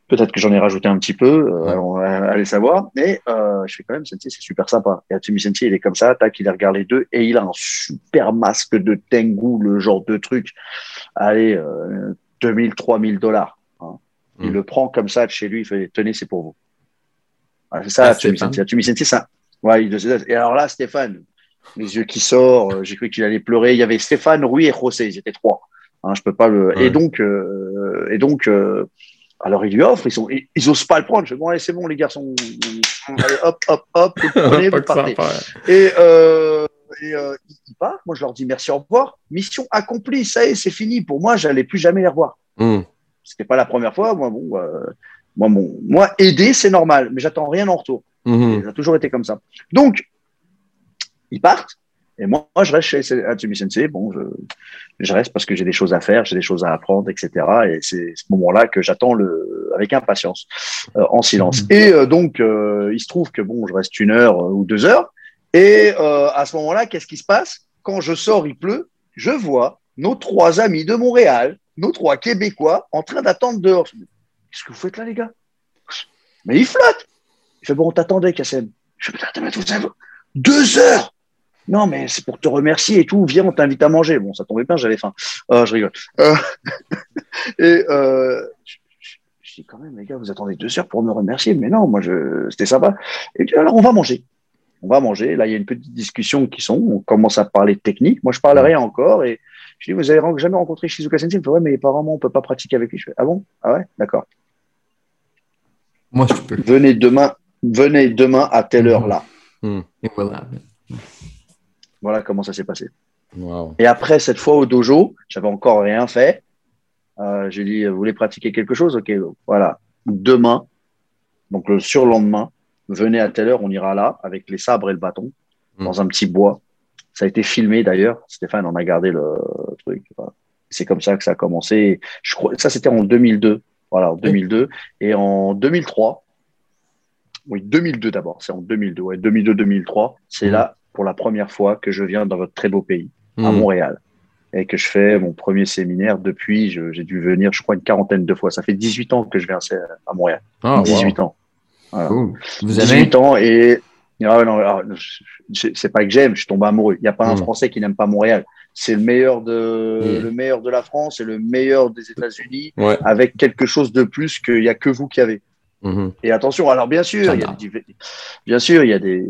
Peut-être que j'en ai rajouté un petit peu, euh, aller savoir. Mais euh, je fais quand même, Sensei, c'est super sympa. Et Atsumi Sensei, il est comme ça, tac, il regarde les deux, et il a un super masque de Tengu, le genre de truc. Allez, 2000, 3000 dollars. Hein. Il Mm. le prend comme ça de chez lui, il fait, tenez, c'est pour vous. Voilà, c'est ça, Ah, Sensei, ça. Ouais, il, et alors là, Stéphane, les yeux qui sortent, euh, j'ai cru qu'il allait pleurer. Il y avait Stéphane, Rui et José, ils étaient trois. Hein, je peux pas le. Ouais. Et donc, euh, et donc, euh, alors il lui offre, ils sont, ils, ils osent pas le prendre. Je fais bon, allez, c'est bon, les garçons. Allez, hop, hop, hop, vous prenez, vous partez. Et, euh, et euh, ils partent. Moi, je leur dis merci, au revoir. Mission accomplie, ça y est, c'est fini. Pour moi, j'allais plus jamais les revoir. Mhm. C'était pas la première fois. Moi, bon, euh, moi, mon, moi, aider, c'est normal, mais j'attends rien en retour. Mhm. Ça a toujours été comme ça. Donc, ils partent. Et moi, moi, je reste chez Atsumi Sensei. Bon, je, je reste parce que j'ai des choses à faire, j'ai des choses à apprendre, etc. Et c'est ce moment-là que j'attends le, avec impatience, euh, en silence. Et euh, donc, il se trouve que bon, je reste une heure ou deux heures. Et euh, à ce moment-là, qu'est-ce qui se passe? Quand je sors, il pleut. Je vois nos trois amis de Montréal, nos trois Québécois, en train d'attendre dehors. Qu'est-ce que vous faites là, les gars? Mais ils flottent. Je bon, on t'attendait, Kassem. Je deux heures. Non, mais c'est pour te remercier et tout. Viens, on t'invite à manger. Bon, ça tombait bien, j'avais faim. Euh, je rigole. Euh, et je, dis quand même, les gars, vous attendez deux heures pour me remercier. Mais non, moi, c'était sympa. Et puis, alors, on va manger. On va manger. Là, il y a une petite discussion qui sont. On commence à parler technique. Moi, je parle rien encore. Et je dis, vous avez jamais rencontré Shizuka Sensei? Il me fait, ouais, mais apparemment, on peut pas pratiquer avec lui. Je fais, ah bon? Ah ouais? D'accord. Moi, je peux. Venez demain, venez demain à telle heure là. Et voilà. Voilà comment ça s'est passé. Wow. Et après, cette fois au dojo, j'avais encore rien fait. Euh, j'ai dit, vous voulez pratiquer quelque chose? Ok, voilà. Demain, donc le surlendemain, venez à telle heure, on ira là avec les sabres et le bâton Mm. dans un petit bois. Ça a été filmé d'ailleurs. Stéphane en a gardé le truc. Voilà. C'est comme ça que ça a commencé. Je crois, ça c'était en 2002. Voilà, en 2002. Et en 2003, oui, 2002 d'abord. C'est en 2002. Ouais, 2002-2003. C'est Mm. là pour la première fois que je viens dans votre très beau pays à Mhm. Montréal et que je fais mon premier séminaire depuis, j'ai dû venir, je crois, une quarantaine de fois. Ça fait 18 ans que je viens à à Montréal. Ah, wow. 18 Cool. Vous 18 avez, ans et Ah non, alors, je- c'est pas que j'aime, je tombe amoureux. Il n'y a pas un Mm. Français qui n'aime pas Montréal. C'est le meilleur de Mm. le meilleur de la France et le meilleur des États-Unis, Ouais. avec quelque chose de plus qu'il n'y a que vous qui avez. Mhm. Et attention, alors bien sûr, il y a J'adore. des div- bien sûr, il y a des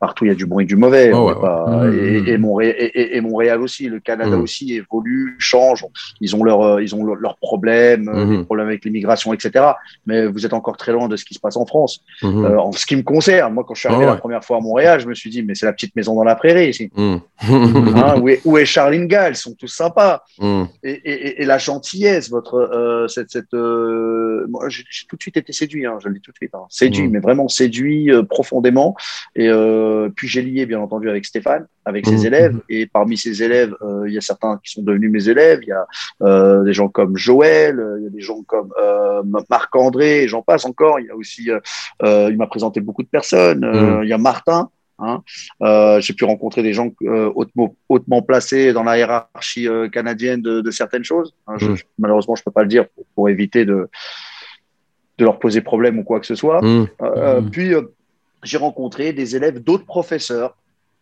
partout, il y a du bon et du mauvais. Oh, on ouais, est pas- ouais. et, et Montréal, et, et- et Montréal aussi, le Canada Mhm. aussi évolue, change. Ils ont leur, euh, ils ont leur- leurs problèmes, euh, Mhm. les problèmes avec l'immigration, etc. Mais vous êtes encore très loin de ce qui se passe en France. Euh, en ce qui me concerne, moi, quand je suis arrivé Oh, la première fois à Montréal, je me suis dit, mais c'est la petite maison dans la prairie ici. Mhm. Hein, où, est, où est Charline Gall Ils sont tous sympas. Mhm. Et, la gentillesse, votre, euh, cette, cette, euh, moi, j'ai j'ai tout de suite été séduit, hein, je le dis tout de suite, hein. séduit, Mhm. mais vraiment séduit euh, profondément. Et euh, puis j'ai lié, bien entendu, avec Stéphane, avec ses Mhm. élèves. Et parmi ses élèves, euh, il y a certains qui sont devenus mes élèves. Il y a des gens comme Joël, il y a des gens comme Marc-André, et j'en passe encore. Il y a aussi, il m'a présenté beaucoup de personnes. Mhm. Il y a Martin. Hein. Euh, j'ai pu rencontrer des gens euh, hautement, hautement placés dans la hiérarchie euh, canadienne de, de certaines choses. Hein, je- Mm. malheureusement, je peux pas le dire pour, pour éviter de, de leur poser problème ou quoi que ce soit. Mhm. Euh, Mm. Puis, euh, j'ai rencontré des élèves d'autres professeurs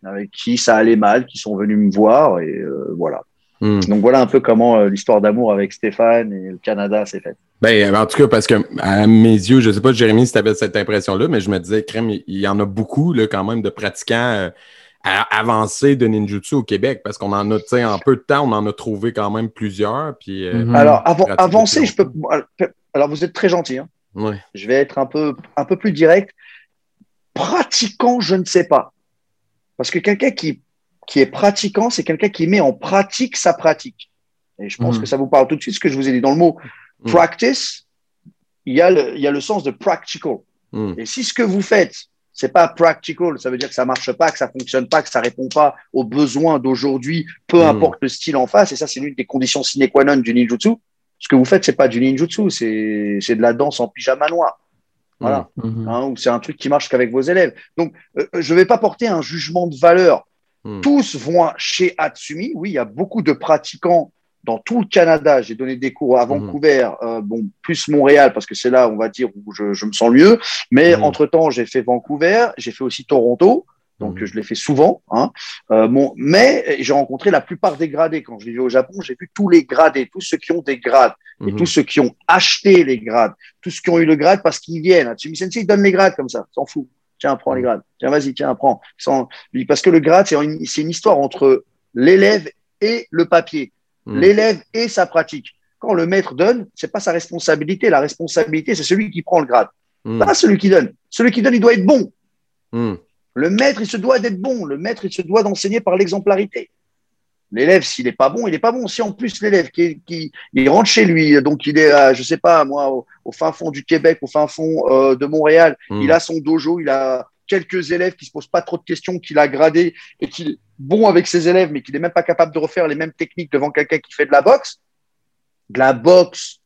avec qui ça allait mal, qui sont venus me voir. Et euh, voilà. Mhm. Donc, voilà un peu comment euh, l'histoire d'amour avec Stéphane et le Canada s'est faite. Ben, en tout cas, parce que à mes yeux, je sais pas, Jérémy, si tu avais cette impression-là, mais je me disais, crème, il y en a beaucoup là, quand même de pratiquants euh, à- avancés de ninjutsu au Québec, parce qu'on en a, tu sais, en peu de temps, on en a trouvé quand même plusieurs. Puis, euh. Alors, avancer, depuis je peux. Alors, vous êtes très gentil. Hein. Ouais. Je vais être un peu, un peu plus direct. Pratiquant, je ne sais pas. Parce que quelqu'un qui, qui est pratiquant, c'est quelqu'un qui met en pratique sa pratique. Et je pense Mhm. que ça vous parle tout de suite ce que je vous ai dit. Dans le mot Mhm. practice, il y, a le, il y a le sens de practical. Mhm. Et si ce que vous faites, c'est pas practical, ça veut dire que ça marche pas, que ça fonctionne pas, que ça répond pas aux besoins d'aujourd'hui, peu importe le style en face. Et ça, c'est l'une des conditions sine qua non du ninjutsu. Ce que vous faites, c'est pas du ninjutsu, c'est c'est de la danse en pyjama noir. Voilà Mhm. hein, ou c'est un truc qui marche qu'avec vos élèves. Donc, euh, je ne vais pas porter un jugement de valeur. Mhm. Tous vont chez Atsumi. Oui, il y a beaucoup de pratiquants dans tout le Canada. J'ai donné des cours à Mhm. Vancouver, euh, bon, plus Montréal, parce que c'est là, on va dire, où je, je me sens mieux. Mais Mhm. entre-temps, j'ai fait Vancouver, j'ai fait aussi Toronto. Donc, Mhm. je l'ai fait souvent. Hein. Euh, mais j'ai rencontré la plupart des gradés. Quand je vivais au Japon, j'ai vu tous les gradés, tous ceux qui ont des grades et Mhm. tous ceux qui ont acheté les grades, tous ceux qui ont eu le grade parce qu'ils viennent. Atsumi Sensei donne les grades comme ça, s'en fout. Tiens, prends les grades. Tiens, vas-y, tiens, prends. Sans- Parce que le grade, c'est une, histoire entre l'élève et le papier, Mhm. l'élève et sa pratique. Quand le maître donne, c'est pas sa responsabilité. La responsabilité, c'est celui qui prend le grade, Mhm. pas celui qui donne. Celui qui donne, il doit être bon. Le maître, il se doit d'être bon. Le maître, il se doit d'enseigner par l'exemplarité. L'élève, s'il n'est pas bon, il n'est pas bon. Si en plus l'élève qui, qui il rentre chez lui, donc il est, à, je sais pas moi, au, au fin fond du Québec, au fin fond euh, de Montréal, Mhm. il a son dojo, il a quelques élèves qui se posent pas trop de questions, qu'il a gradé et qu'il est bon avec ses élèves, mais qu'il n'est même pas capable de refaire les mêmes techniques devant quelqu'un qui fait de la boxe. De la boxe.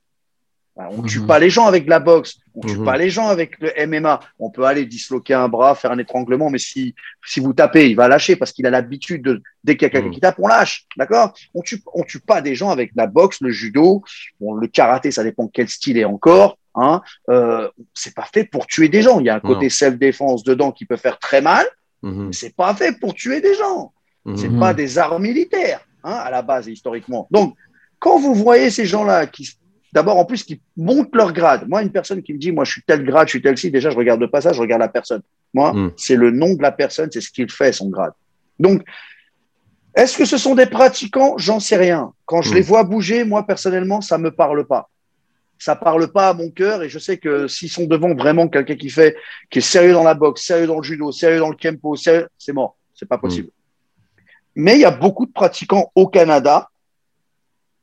Ben, On ne tue Mhm. pas les gens avec de la boxe. On ne tue Mhm. pas les gens avec le MMA. On peut aller disloquer un bras, faire un étranglement, mais si, si vous tapez, il va lâcher parce qu'il a l'habitude de, dès qu'il y a quelqu'un Mhm. qui tape, on lâche. D'accord? On tue, on tue pas des gens avec la boxe, le judo. Bon, le karaté, ça dépend quel style est encore. Hein. Euh, c'est pas fait pour tuer des gens. Il y a un côté self-défense dedans qui peut faire très mal, mais c'est pas fait pour tuer des gens. C'est pas des arts militaires, hein, à la base, historiquement. Donc, quand vous voyez ces gens-là qui, d'abord, en plus, qui montent leur grade. Moi, une personne qui me dit, moi, je suis tel grade, je suis tel ci, déjà, je regarde pas ça, je regarde la personne. Moi, Mhm. c'est le nom de la personne, c'est ce qu'il fait, son grade. Donc, est-ce que ce sont des pratiquants? J'en sais rien. Quand je Mhm. les vois bouger, moi, personnellement, ça me parle pas. Ça parle pas à mon cœur et je sais que s'ils sont devant vraiment quelqu'un qui fait, qui est sérieux dans la boxe, sérieux dans le judo, sérieux dans le kempo, sérieux, c'est mort. C'est pas possible. Mais il y a beaucoup de pratiquants au Canada,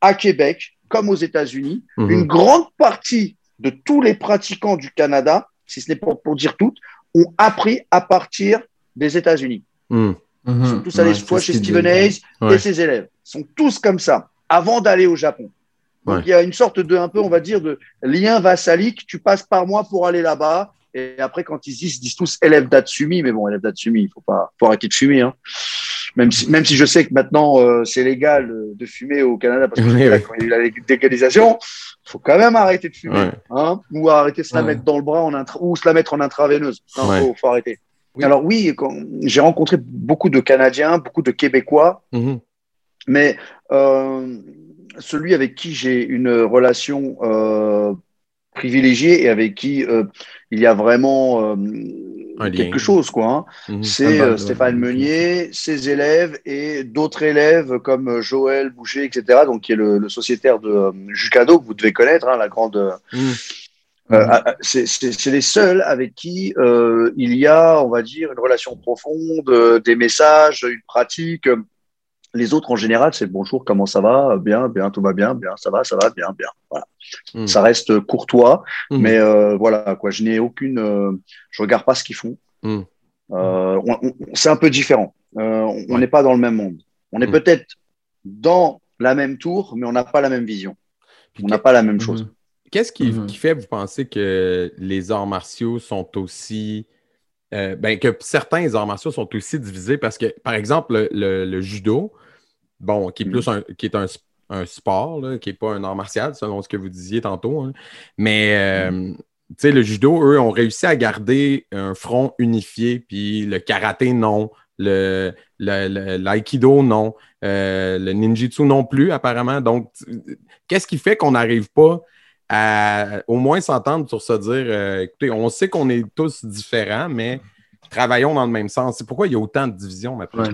à Québec, comme aux États-Unis. Mhm. Une grande partie de tous les pratiquants du Canada, si ce n'est pas pour dire toutes, ont appris à partir des États-Unis. Ils sont tous allés Ouais, soit c'est chez Stephen. Hayes Ouais. et ses élèves. Ils sont tous comme ça, avant d'aller au Japon. Donc Ouais. il y a une sorte de, un peu, on va dire, de lien vassalique. Tu passes par moi pour aller là-bas. Et après, quand ils se disent, ils disent tous élèves d'Atsumi, mais bon, élèves d'Atsumi, il faut pas, faut arrêter de fumer, hein. Même si, même si je sais que maintenant, euh, c'est légal euh, de fumer au Canada parce que Oui, j'étais là oui. quand il y a eu la légalisation, faut quand même arrêter de fumer, Ouais. hein. Ou arrêter de se la Ouais. mettre dans le bras en intra, ou se la mettre en intraveineuse. Non, Ouais. faut, faut arrêter. Oui. Alors oui, j'ai rencontré beaucoup de Canadiens, beaucoup de Québécois, Mhm. mais euh, celui avec qui j'ai une relation euh, privilégiée et avec qui euh, il y a vraiment euh, quelque chose, quoi. hein, Mhm. c'est euh, Stéphane ouais. Meunier, ses élèves et d'autres élèves comme Joël Boucher, etc., donc qui est le, le sociétaire de Jucado, que vous devez connaître, hein, la grande. Mhm. ah, ah, c'est les seuls avec qui il y a, on va dire, une relation profonde, des messages, une pratique. Les autres, en général, c'est bonjour, comment ça va? Bien, bien, tout va bien, bien, ça va, ça va, bien, bien. Voilà. Mhm. Ça reste courtois, Mhm. mais euh, voilà, quoi. Je n'ai aucune. euh, je regarde pas ce qu'ils font. Mhm. Euh, c'est un peu différent. Euh, on n'est pas dans le même monde. On est peut-être dans la même tour, mais on n'a pas la même vision. Puis On n'a pas la même chose. Qu'est-ce qui, qui fait, vous pensez, que les arts martiaux sont aussi. Euh, ben, que certains arts martiaux sont aussi divisés parce que, par exemple, le, le- le judo, bon, qui est Mhm. plus un, qui est un, un sport, là, qui n'est pas un art martial, selon ce que vous disiez tantôt. hein. Mais, euh, sais, le judo, eux, ont réussi à garder un front unifié, puis le karaté, non. Le, l'aïkido, non. Euh, le ninjutsu non plus, apparemment. Donc, qu'est-ce qui fait qu'on n'arrive pas à au moins s'entendre sur se dire euh, écoutez, on sait qu'on est tous différents, mais travaillons dans le même sens. C'est pourquoi il y a autant de divisions maintenant. Ouais.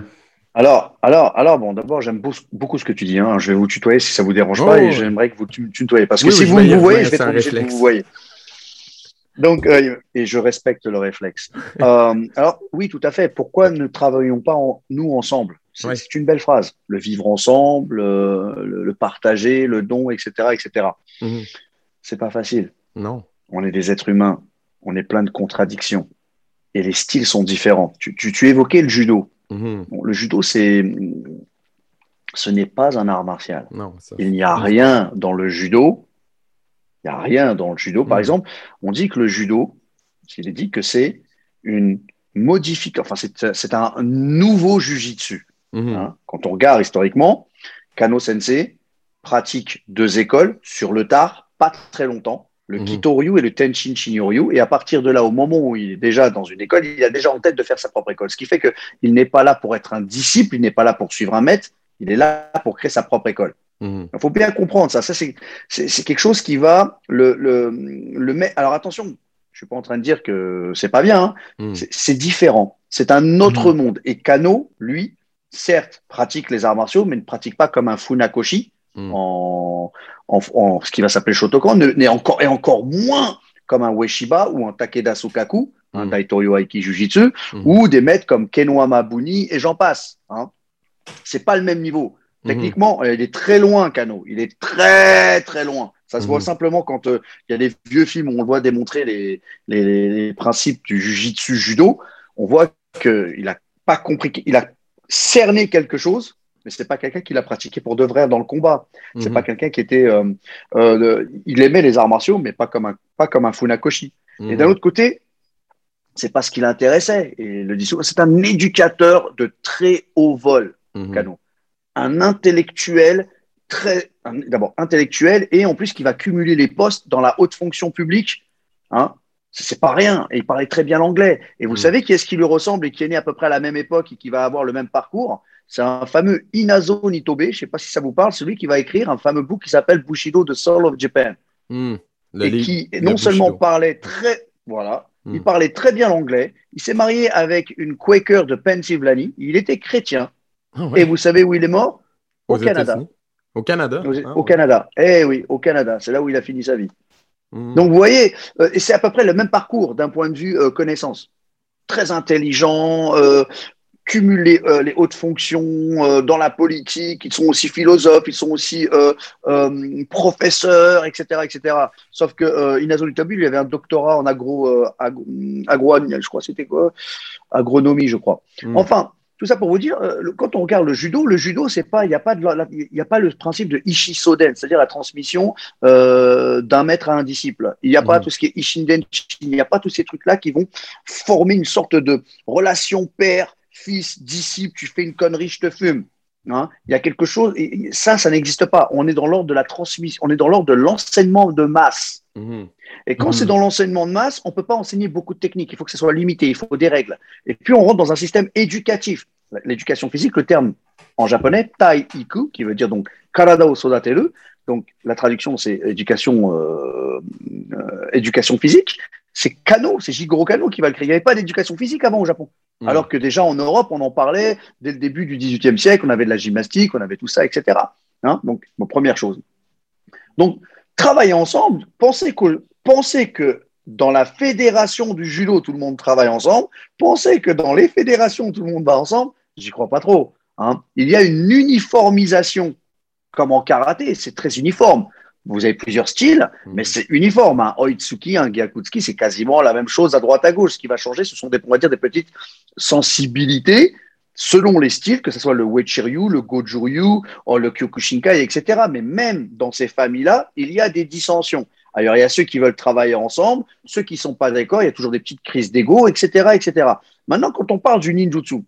Alors, alors, alors, bon, d'abord, j'aime beau- beaucoup ce que tu dis. Hein. Je vais vous tutoyer si ça vous dérange Oh, pas, et ouais. j'aimerais que vous tu- tutoyez. Parce que Oui, si oui, vous me voyez, je vais être un obligé de réflexe. vous voyez. Donc, euh, et je respecte le réflexe. Euh, alors, oui, tout à fait. Pourquoi ne travaillons pas en- nous ensemble? C'est Ouais. une belle phrase. Le vivre ensemble, euh, le, le partager, le don, etc., etc. C'est pas facile. Non. On est des êtres humains. On est plein de contradictions. Et les styles sont différents. Tu, tu, tu évoquais le judo. Mhm. Bon, le judo, c'est, ce n'est pas un art martial. Non, ça. Il n'y a rien dans le judo. Il n'y a rien dans le judo. Par Mhm. exemple, on dit que le judo, il est dit que c'est une modification, enfin, c'est, c'est un nouveau jujitsu. Mhm. hein. Quand on regarde historiquement, Kano Sensei pratique deux écoles sur le tard, pas très longtemps, le Mhm. Kitoryu et le Tenshin Shinryu. Et à partir de là, au moment où il est déjà dans une école, il a déjà en tête de faire sa propre école. Ce qui fait qu'il n'est pas là pour être un disciple, il n'est pas là pour suivre un maître, il est là pour créer sa propre école. Mhm. Il faut bien comprendre ça. Ça, c'est, quelque chose qui va le, le, le mettre. Alors attention, je suis pas en train de dire que c'est pas bien. hein. Mhm. C'est, c'est différent. C'est un autre monde. Et Kano, lui, certes, pratique les arts martiaux, mais ne pratique pas comme un Funakoshi Mhm. en, en, en ce qui va s'appeler Shotokan, ne- n'est encore, et encore moins comme un Ueshiba ou un Takeda Sukaku, un. Daitoryo Aiki Jujitsu, Mhm. ou des maîtres comme Kenoama Buni et j'en passe. Hein. C'est pas le même niveau. Mhm. Techniquement, il est très loin, Kano. Il est très, très loin. Ça se voit simplement quand euh, il y a des vieux films où on le voit démontrer les, les, les- les principes du jujitsu judo. On voit qu'il n'a pas compris, il a cerné quelque chose, mais c'est pas quelqu'un qui l'a pratiqué pour de vrai dans le combat. C'est Mhm. pas quelqu'un qui était. euh, euh, il aimait les arts martiaux, mais pas comme un, pas comme un Funakoshi. Et Mhm. d'un autre côté, c'est pas ce qui l'intéressait. Et le c'est un éducateur de très haut vol. Mhm. Canon. Un intellectuel très, d'abord intellectuel et en plus qui va cumuler les postes dans la haute fonction publique. Hein, c'est pas rien. Et il parlait très bien l'anglais. Et vous savez qui est-ce qui lui ressemble et qui est né à peu près à la même époque et qui va avoir le même parcours? C'est un fameux Inazo Nitobe. Je sais pas si ça vous parle. Celui qui va écrire un fameux book qui s'appelle Bushido, The Soul of Japan. Le et qui non seulement Bushido. parlait très voilà, il parlait très bien l'anglais. Il s'est marié avec une Quaker de Pennsylvanie. Il était chrétien. Ah ouais. Et vous savez où il est mort? Au Aux Canada. États-Unis? Au Canada. Au, Ah, au ouais. Canada. Eh oui, au Canada. C'est là où il a fini sa vie. Mhm. Donc vous voyez, euh, c'est à peu près le même parcours d'un point de vue euh, connaissance. Très intelligent, euh, cumuler euh, les hautes fonctions euh, dans la politique. Ils sont aussi philosophes, ils sont aussi euh, professeurs, etc., etc. Sauf que euh, Inazo lui avait un doctorat en agro, agro, agro- je crois, c'était quoi? Agronomie, je crois. Mhm. Enfin, tout ça pour vous dire, quand on regarde le judo, le judo, c'est pas, il n'y a pas il y a pas le principe de ishisoden, c'est-à-dire la transmission euh, d'un maître à un disciple. Il n'y a pas Mhm. tout ce qui est ishinden, il n'y a pas tous ces trucs-là qui vont former une sorte de relation père, fils, disciple. Tu fais une connerie, je te fume. Hein, il y a quelque chose, et ça, ça n'existe pas. On est dans l'ordre de la transmission, on est dans l'ordre de l'enseignement de masse. Mhm. Et quand Mhm. c'est dans l'enseignement de masse, on ne peut pas enseigner beaucoup de techniques. Il faut que ce soit limité, il faut des règles. Et puis, on rentre dans un système éducatif. L'éducation physique, le terme en japonais, tai iku, qui veut dire donc karada o sodateru. Donc, la traduction, c'est éducation, euh, euh, éducation physique. C'est Kano, c'est Jigoro Kano qui va le créer. Il n'y avait pas d'éducation physique avant au Japon. Alors que déjà en Europe, on en parlait dès le début du XVIIIe siècle, on avait de la gymnastique, on avait tout ça, etc. Hein Donc, bon, première chose. Donc, travailler ensemble, pensez que, pensez que dans la fédération du judo, tout le monde travaille ensemble, pensez que dans les fédérations, tout le monde va ensemble, j'y crois pas trop. hein. Il y a une uniformisation, comme en karaté, c'est très uniforme. Vous avez plusieurs styles, mais c'est uniforme. Un Oitsuki, un Gyakutsuki, c'est quasiment la même chose à droite à gauche. Ce qui va changer, ce sont des, on va dire, des petites sensibilités selon les styles, que ce soit le Uechi-ryu, le Goju-ryu, oh, le Kyokushinkai, etc. Mais même dans ces familles-là, il y a des dissensions. Alors, il y a ceux qui veulent travailler ensemble, ceux qui ne sont pas d'accord, il y a toujours des petites crises d'ego, etc., etc. Maintenant, quand on parle du ninjutsu,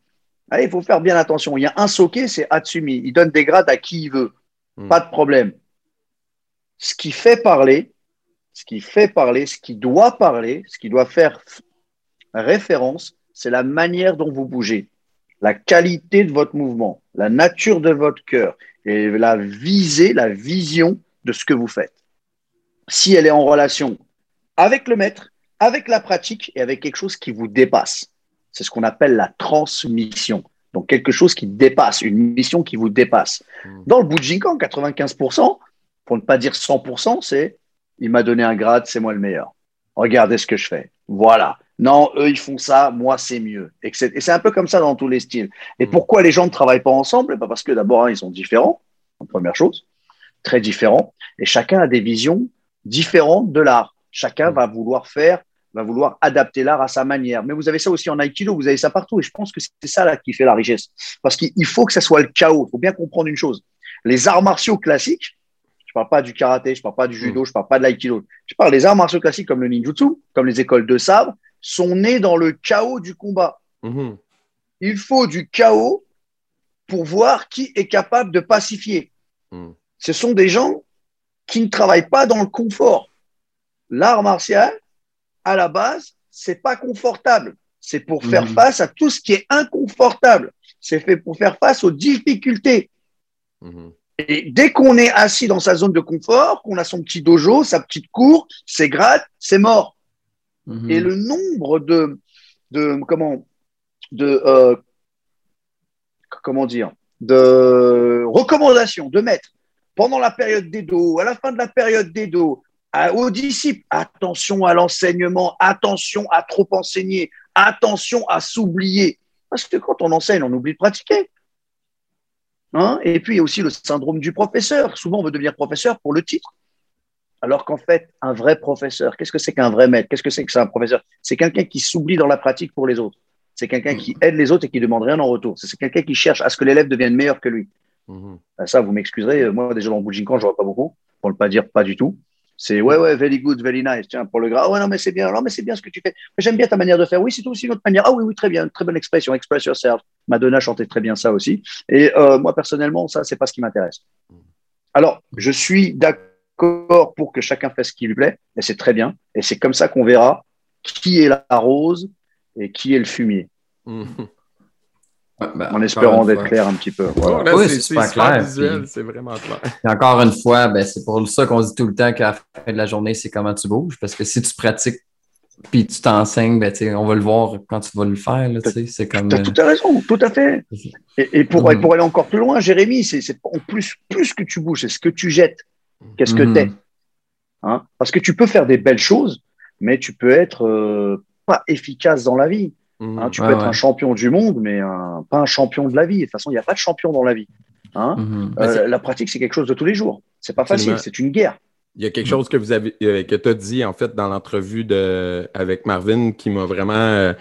allez, il faut faire bien attention. Il y a un soke, c'est Hatsumi. Il donne des grades à qui il veut. Mm. Pas de problème. Ce qui fait parler, ce qui fait parler, ce qui doit parler, ce qui doit faire référence, c'est la manière dont vous bougez, la qualité de votre mouvement, la nature de votre cœur et la visée, la vision de ce que vous faites. Si elle est en relation avec le maître, avec la pratique et avec quelque chose qui vous dépasse, c'est ce qu'on appelle la transmission. Donc quelque chose qui dépasse, une mission qui vous dépasse. Mm. Dans le Bujinkan, 95%, pour ne pas dire 100%, c'est il m'a donné un grade, c'est moi le meilleur. Regardez ce que je fais. Voilà. Non, eux, ils font ça, moi, c'est mieux. Et c'est un peu comme ça dans tous les styles. Et Mm. pourquoi les gens ne travaillent pas ensemble? Bah, Parce que d'abord, hein, ils sont différents, en première chose, très différents. Et chacun a des visions différentes de l'art. Chacun Mm. va vouloir faire, va vouloir adapter l'art à sa manière. Mais vous avez ça aussi en Aikido, vous avez ça partout. Et je pense que c'est ça là qui fait la richesse. Parce qu'il il faut que ça soit le chaos. Il faut bien comprendre une chose. Les arts martiaux classiques, je parle pas du karaté, je parle pas du judo, je parle pas de l'aïkido. Je parle des arts martiaux classiques comme le ninjutsu, comme les écoles de sabre, sont nés dans le chaos du combat. Mhm. Il faut du chaos pour voir qui est capable de pacifier. Mm. Ce sont des gens qui ne travaillent pas dans le confort. L'art martial, à la base, c'est pas confortable. C'est pour faire Mhm. face à tout ce qui est inconfortable. C'est fait pour faire face aux difficultés. Et dès qu'on est assis dans sa zone de confort, qu'on a son petit dojo, sa petite cour, ses grades, c'est mort. Mhm. Et le nombre de, de comment, de, euh, comment dire, de recommandations de maîtres pendant la période d'Edo, à la fin de la période d'Edo, à- aux disciples, attention à l'enseignement, attention à trop enseigner, attention à s'oublier. Parce que quand on enseigne, on oublie de pratiquer. Hein? Et puis, il y a aussi le syndrome du professeur. Souvent, on veut devenir professeur pour le titre. Alors qu'en fait, un vrai professeur, qu'est-ce que c'est qu'un vrai maître? Qu'est-ce que c'est que c'est un professeur? C'est quelqu'un qui s'oublie dans la pratique pour les autres. C'est quelqu'un qui aide les autres et qui demande rien en retour. C'est quelqu'un qui cherche à ce que l'élève devienne meilleur que lui. Mhm. Ben, ça, vous m'excuserez. euh, Moi, déjà dans le Bujinkan, je vois pas beaucoup. Pour ne pas dire pas du tout. C'est ouais, ouais, very good, very nice. Tiens, pour le gras. Ouais, non, mais c'est bien. Non, mais c'est bien ce que tu fais. J'aime bien ta manière de faire. Oui, c'est aussi une autre manière. Ah oui, oui, très bien. Très bonne expression. Express yourself. Madonna chantait très bien ça aussi. Et euh, moi, personnellement, ça, c'est pas ce qui m'intéresse. Alors, je suis d'accord pour que chacun fasse ce qui lui plaît. Et c'est très bien. Et c'est comme ça qu'on verra qui est la rose et qui est le fumier. Mhm. Ben, En espérant d'être clair un petit peu. Voilà. Oh, Oui, c'est super clair, c'est vraiment clair. Et encore une fois, ben, c'est pour ça qu'on dit tout le temps qu'à la fin de la journée, c'est comment tu bouges. Parce que si tu pratiques puis tu t'enseignes, ben, on va le voir quand tu vas le faire. C'est comme. Tu as euh, tout à raison, tout à fait. Et, et pour, aller encore plus loin, Jérémy, c'est en plus, plus que tu bouges, c'est ce que tu jettes. Qu'est-ce que Mhm. t'es hein? Parce que tu peux faire des belles choses, mais tu peux être euh, pas efficace dans la vie. Mhm. hein? tu peux être ouais. un champion du monde, mais un- pas un champion de la vie. De toute façon, il n'y a pas de champion dans la vie. hein? mhm. Ben, Euh, la pratique, c'est quelque chose de tous les jours. C'est pas facile, c'est une guerre. Il y a quelque chose que vous avez euh, que tu as dit en fait dans l'entrevue avec Marvin qui m'a vraiment euh,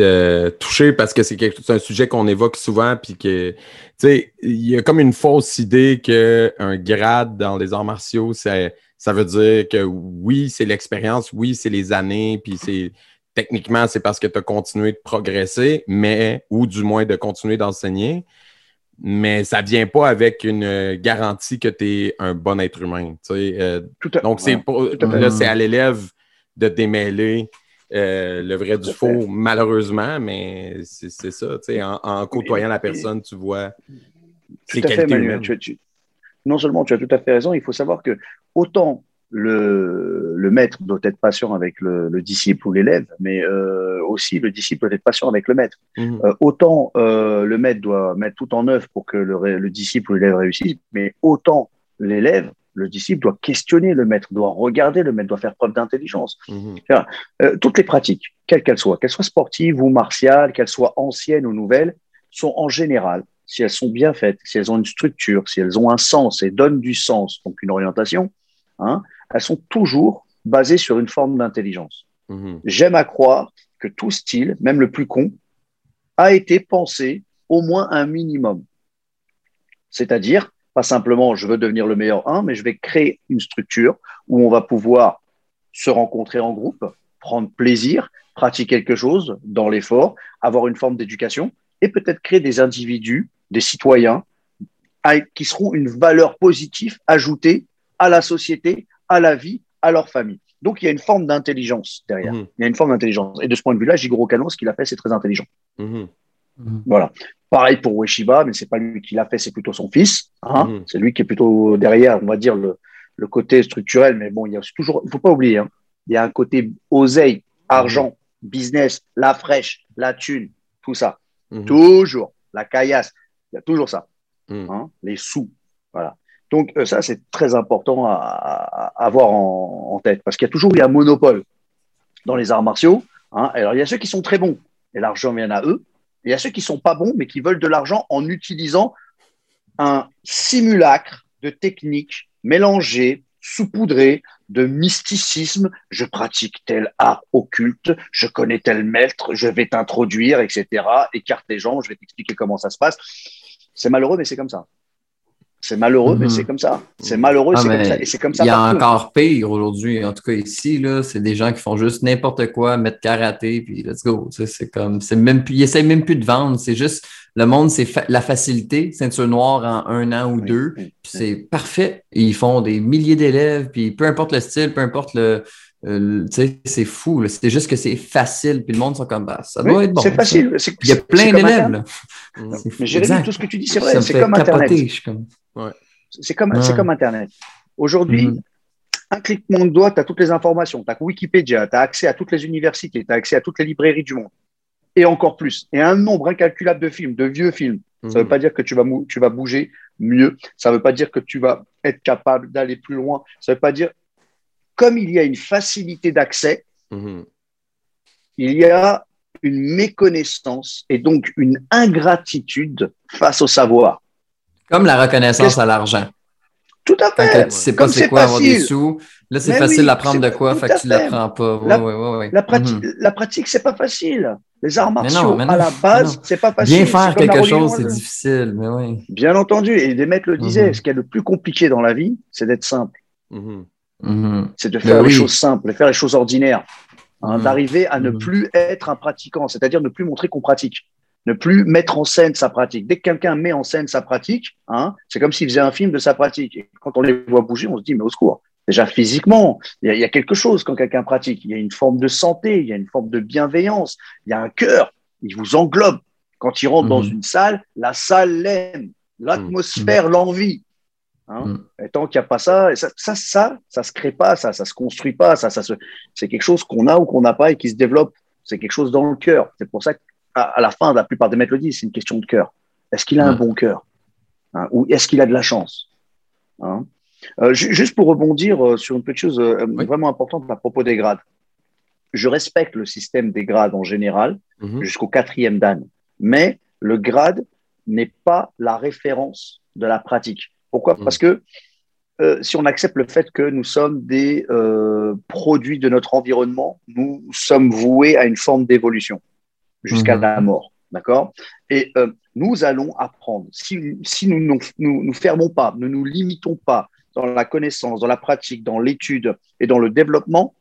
euh, touché parce que c'est un sujet qu'on évoque souvent puis que tu sais il y a comme une fausse idée que un grade dans les arts martiaux ça ça veut dire que oui c'est l'expérience oui c'est les années puis c'est techniquement c'est parce que tu as continué de progresser mais ou du moins de continuer d'enseigner mais ça vient pas avec une garantie que tu es un bon être humain. tu sais. Euh, Tout à- donc, c'est ouais, là, c'est à l'élève de démêler euh, le vrai du faux, malheureusement, mais c'est c'est ça. tu sais, En, en côtoyant la Et- personne, tu vois Tout ses à fait, Manuel. humaines. Tu- tu- non seulement tu as tout à fait raison, il faut savoir que autant le, le maître doit être patient avec le, le disciple ou l'élève, mais euh, aussi le disciple doit être patient avec le maître. Mhm. Euh, autant euh, le maître doit mettre tout en œuvre pour que le, disciple ou l'élève réussisse, mais autant l'élève, le disciple doit questionner le maître, doit regarder le maître, doit faire preuve d'intelligence. Euh, toutes les pratiques, quelles qu'elles soient, qu'elles soient sportives ou martiales, qu'elles soient anciennes ou nouvelles, sont en général, si elles sont bien faites, si elles ont une structure, si elles ont un sens et donnent du sens, donc une orientation, hein, elles sont toujours basées sur une forme d'intelligence. Mhm. J'aime à croire que tout style, même le plus con, a été pensé au moins un minimum. C'est-à-dire, pas simplement je veux devenir le meilleur un, mais je vais créer une structure où on va pouvoir se rencontrer en groupe, prendre plaisir, pratiquer quelque chose dans l'effort, avoir une forme d'éducation et peut-être créer des individus, des citoyens qui seront une valeur positive ajoutée à la société, à la vie, à leur famille. Donc, il y a une forme d'intelligence derrière. Mhm. Il y a une forme d'intelligence. Et de ce point de vue-là, Jigoro Kano, ce qu'il a fait, c'est très intelligent. Mhm. Voilà. Pareil pour Ueshiba, mais c'est pas lui qui l'a fait, c'est plutôt son fils. hein. Mhm. C'est lui qui est plutôt derrière, on va dire, le, le côté structurel. Mais bon, il y a toujours, il faut pas oublier, hein, il y a un côté oseille, argent, business, la fraîche, la thune, tout ça. Mhm. Toujours. La caillasse, il y a toujours ça. Mhm. hein, les sous. Voilà. Donc, euh, ça, c'est très important à, avoir en, tête parce qu'il y a toujours eu un monopole dans les arts martiaux. hein. Alors, il y a ceux qui sont très bons et l'argent vient à eux. Et il y a ceux qui sont pas bons mais qui veulent de l'argent en utilisant un simulacre de techniques mélangées, saupoudrées de mysticisme. Je pratique tel art occulte, je connais tel maître, je vais t'introduire, etc. Écarte les jambes, je vais t'expliquer comment ça se passe. C'est malheureux, mais c'est comme ça. C'est malheureux, mais Mhm. c'est comme ça. C'est malheureux, Ah, c'est comme ça. Et c'est comme ça Il y a partout. encore pire aujourd'hui. En tout cas, ici, là, c'est des gens qui font juste n'importe quoi, mettre karaté, puis let's go. C'est comme, c'est même plus, ils essayent même plus de vendre. C'est juste, le monde, c'est fa- la facilité, ceinture noire en un an ou Oui, deux. oui, Puis c'est parfait. Et ils font des milliers d'élèves, puis peu importe le style, peu importe le, euh, c'est fou. C'est juste que c'est facile, puis le monde sont comme, bah, ça oui. doit être bon. c'est facile. Il y a plein d'élèves. Mais Jérémy, tout ce que tu dis, c'est vrai. C'est comme Internet. capoter. C'est comme, Ouais. comme Internet. Aujourd'hui, Mhm. un cliquement de doigt, tu as toutes les informations. Tu as Wikipédia, tu as accès à toutes les universités, tu as accès à toutes les librairies du monde. Et encore plus. Et un nombre incalculable de films, de vieux films. Ça ne veut Mhm. pas dire que tu vas, tu vas bouger mieux. Ça ne veut pas dire que tu vas être capable d'aller plus loin. Ça ne veut pas dire. Comme il y a une facilité d'accès, Mhm. il y a une méconnaissance et donc une ingratitude face au savoir. Comme la reconnaissance à l'argent. Tout à Quand fait. tu sais pas Comme c'est quoi avoir des facile. sous, là c'est facile oui, d'apprendre de quoi, fait que tu l'apprends pas. Ouais, La- ouais, ouais. La, prati- Mhm. la pratique, c'est pas facile. Les arts Mais non, martiaux, mais non, à la base, non. c'est pas facile. Bien faire quelque chose, c'est difficile, mais oui. Bien entendu. Et des maîtres le disaient, Mhm. ce qui est le plus compliqué dans la vie, c'est d'être simple. Mhm. C'est de faire les oui. choses simples, de faire les choses ordinaires. Hein. D'arriver à ne plus être un pratiquant, c'est-à-dire ne plus montrer qu'on pratique. Ne plus mettre en scène sa pratique. Dès que quelqu'un met en scène sa pratique, hein, c'est comme s'il faisait un film de sa pratique. Et quand on les voit bouger, on se dit, mais au secours. Déjà physiquement, il y, a, il y a quelque chose quand quelqu'un pratique. Il y a une forme de santé, il y a une forme de bienveillance, il y a un cœur, il vous englobe. Quand il rentre dans Mhm. une salle, la salle l'aime, l'atmosphère l'envie. Hein. Mhm. Et tant qu'il n'y a pas ça, et ça, ça, ça, ça se crée pas, ça, ça se construit pas, ça, ça se, c'est quelque chose qu'on a ou qu'on n'a pas et qui se développe. C'est quelque chose dans le cœur. C'est pour ça qu'à à la fin, la plupart des maîtres le disent, c'est une question de cœur. Est-ce qu'il a un Mhm. bon cœur Hein, Ou est-ce qu'il a de la chance Hein? Euh, ju- Juste pour rebondir euh, sur une petite chose euh, Oui. vraiment importante à propos des grades. Je respecte le système des grades en général Mhm. jusqu'au quatrième dan. Mais le grade n'est pas la référence de la pratique. Pourquoi? Mm. Parce que euh, si on accepte le fait que nous sommes des euh, produits de notre environnement, nous sommes voués à une forme d'évolution jusqu'à Mhm. la mort. D'accord? Et euh, nous allons apprendre. Si, si nous ne nous, fermons pas, ne nous limitons pas dans la connaissance, dans la pratique, dans l'étude et dans le développement,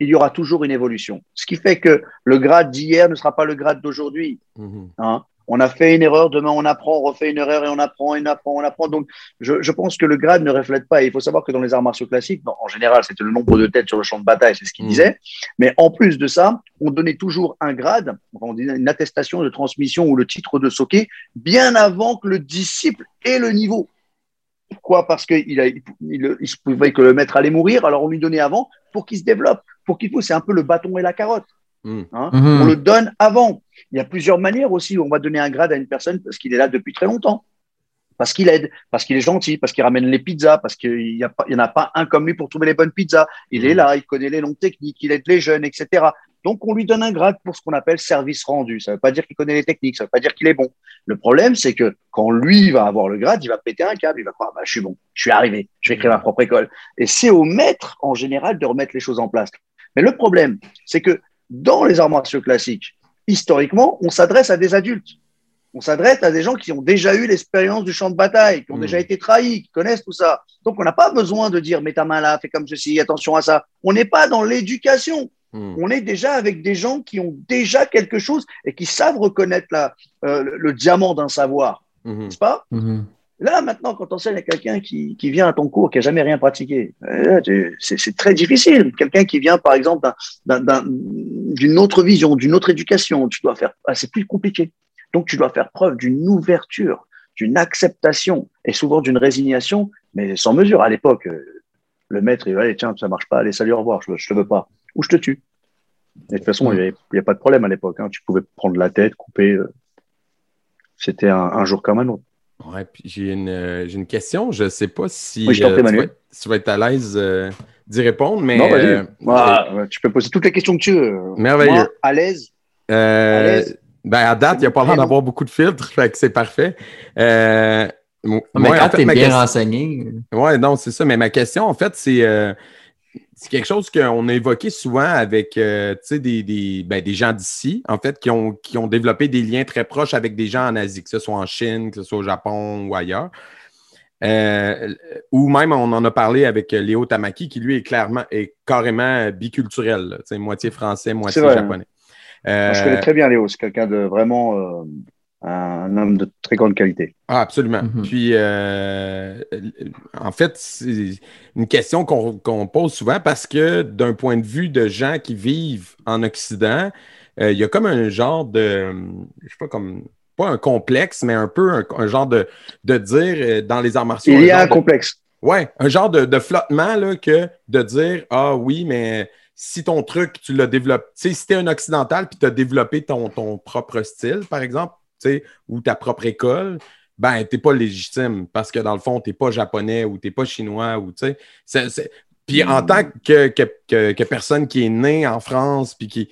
il y aura toujours une évolution. Ce qui fait que le grade d'hier ne sera pas le grade d'aujourd'hui. Mhm. hein? On a fait une erreur, demain on apprend, on refait une erreur et on apprend, et on apprend, on apprend. Donc, je, je pense que le grade ne reflète pas. il faut savoir que dans les arts martiaux classiques, en général, c'était le nombre de têtes sur le champ de bataille, c'est ce qu'il Mm. disait. Mais en plus de ça, on donnait toujours un grade, on disait une attestation de transmission ou le titre de soké, bien avant que le disciple ait le niveau. Pourquoi? Parce qu'il il, il, il se pouvait que le maître allait mourir, alors on lui donnait avant pour qu'il se développe, pour qu'il pousse. C'est un peu le bâton et la carotte. Mm. hein. Mhm. On le donne avant. Il y a plusieurs manières aussi où on va donner un grade à une personne parce qu'il est là depuis très longtemps. Parce qu'il aide, parce qu'il est gentil, parce qu'il ramène les pizzas, parce qu'il n'y en a pas un comme lui pour trouver les bonnes pizzas. Il est Mhm. là, il connaît les longues techniques, il aide les jeunes, etc. Donc, on lui donne un grade pour ce qu'on appelle service rendu. Ça ne veut pas dire qu'il connaît les techniques, ça ne veut pas dire qu'il est bon. Le problème, c'est que quand lui va avoir le grade, il va péter un câble, il va croire, bah, je suis bon, je suis arrivé, je vais créer ma propre école. Et c'est au maître, en général, de remettre les choses en place. Mais le problème, c'est que dans les arts martiaux classiques, historiquement, on s'adresse à des adultes. On s'adresse à des gens qui ont déjà eu l'expérience du champ de bataille, qui ont Mm. déjà été trahis, qui connaissent tout ça. Donc, on n'a pas besoin de dire, mets ta main là, fais comme ceci, attention à ça. On n'est pas dans l'éducation. Mm. On est déjà avec des gens qui ont déjà quelque chose et qui savent reconnaître la, euh, le, le diamant d'un savoir, Mhm. n'est-ce pas? Là, maintenant, quand on enseigne à quelqu'un qui, qui vient à ton cours, qui a jamais rien pratiqué, euh, c'est très difficile. Quelqu'un qui vient, par exemple, d'un- d'un- d'un- d'une autre vision, d'une autre éducation, tu dois faire, ah, c'est plus compliqué. Donc, tu dois faire preuve d'une ouverture, d'une acceptation et souvent d'une résignation, mais sans mesure. À l'époque, euh, le maître, il va, allez, tiens, ça marche pas, allez, salut, au revoir, je, je te veux pas. Ou je te tue. Et de toute façon, il n'y a pas de problème à l'époque. hein. Tu pouvais prendre la tête, couper. euh, C'était un, un jour comme un autre. Ouais, puis j'ai une, euh, j'ai une question. Je ne sais pas si, Oui, je prie, tu, vas, être- tu vas être à l'aise euh, d'y répondre, mais. non, vas-y. euh, Ah, tu peux poser toutes les questions que tu veux. Merveilleux. Moi, à l'aise. euh, à l'aise. ben, à date, il n'y a pas l'air d'avoir beaucoup de filtres, fait que c'est parfait. Euh, Mais moi, quand en fait, t'es ma bien question- renseigné. Ouais, non, c'est ça. Mais ma question, en fait, c'est euh, c'est quelque chose qu'on a évoqué souvent avec euh, des, des, ben, des gens d'ici, en fait, qui ont, qui ont développé des liens très proches avec des gens en Asie, que ce soit en Chine, que ce soit au Japon ou ailleurs. Euh, ou même, on en a parlé avec euh, Léo Tamaki, qui lui est clairement, est carrément biculturel, là, moitié français, moitié vrai. japonais. Euh, je connais très bien Léo. C'est quelqu'un de vraiment euh, un homme de très grande qualité. Ah, absolument. Mhm. Puis, euh, en fait, c'est une question qu'on qu'on pose souvent parce que d'un point de vue de gens qui vivent en Occident, euh, il y a comme un genre de, je sais pas, comme, pas un complexe, mais un peu un, un genre de, de dire euh, dans les arts martiaux. Il y a un de- complexe. Ouais, un genre de, de flottement là, que de dire Ah oui, mais si ton truc, tu l'as développé, tu sais, si t'es un occidental puis tu as développé ton, ton propre style, par exemple, tu ou ta propre école, ben, t'es pas légitime parce que dans le fond, t'es pas japonais ou t'es pas chinois ou tu sais. Puis en tant que, que, que, que personne qui est née en France puis qui,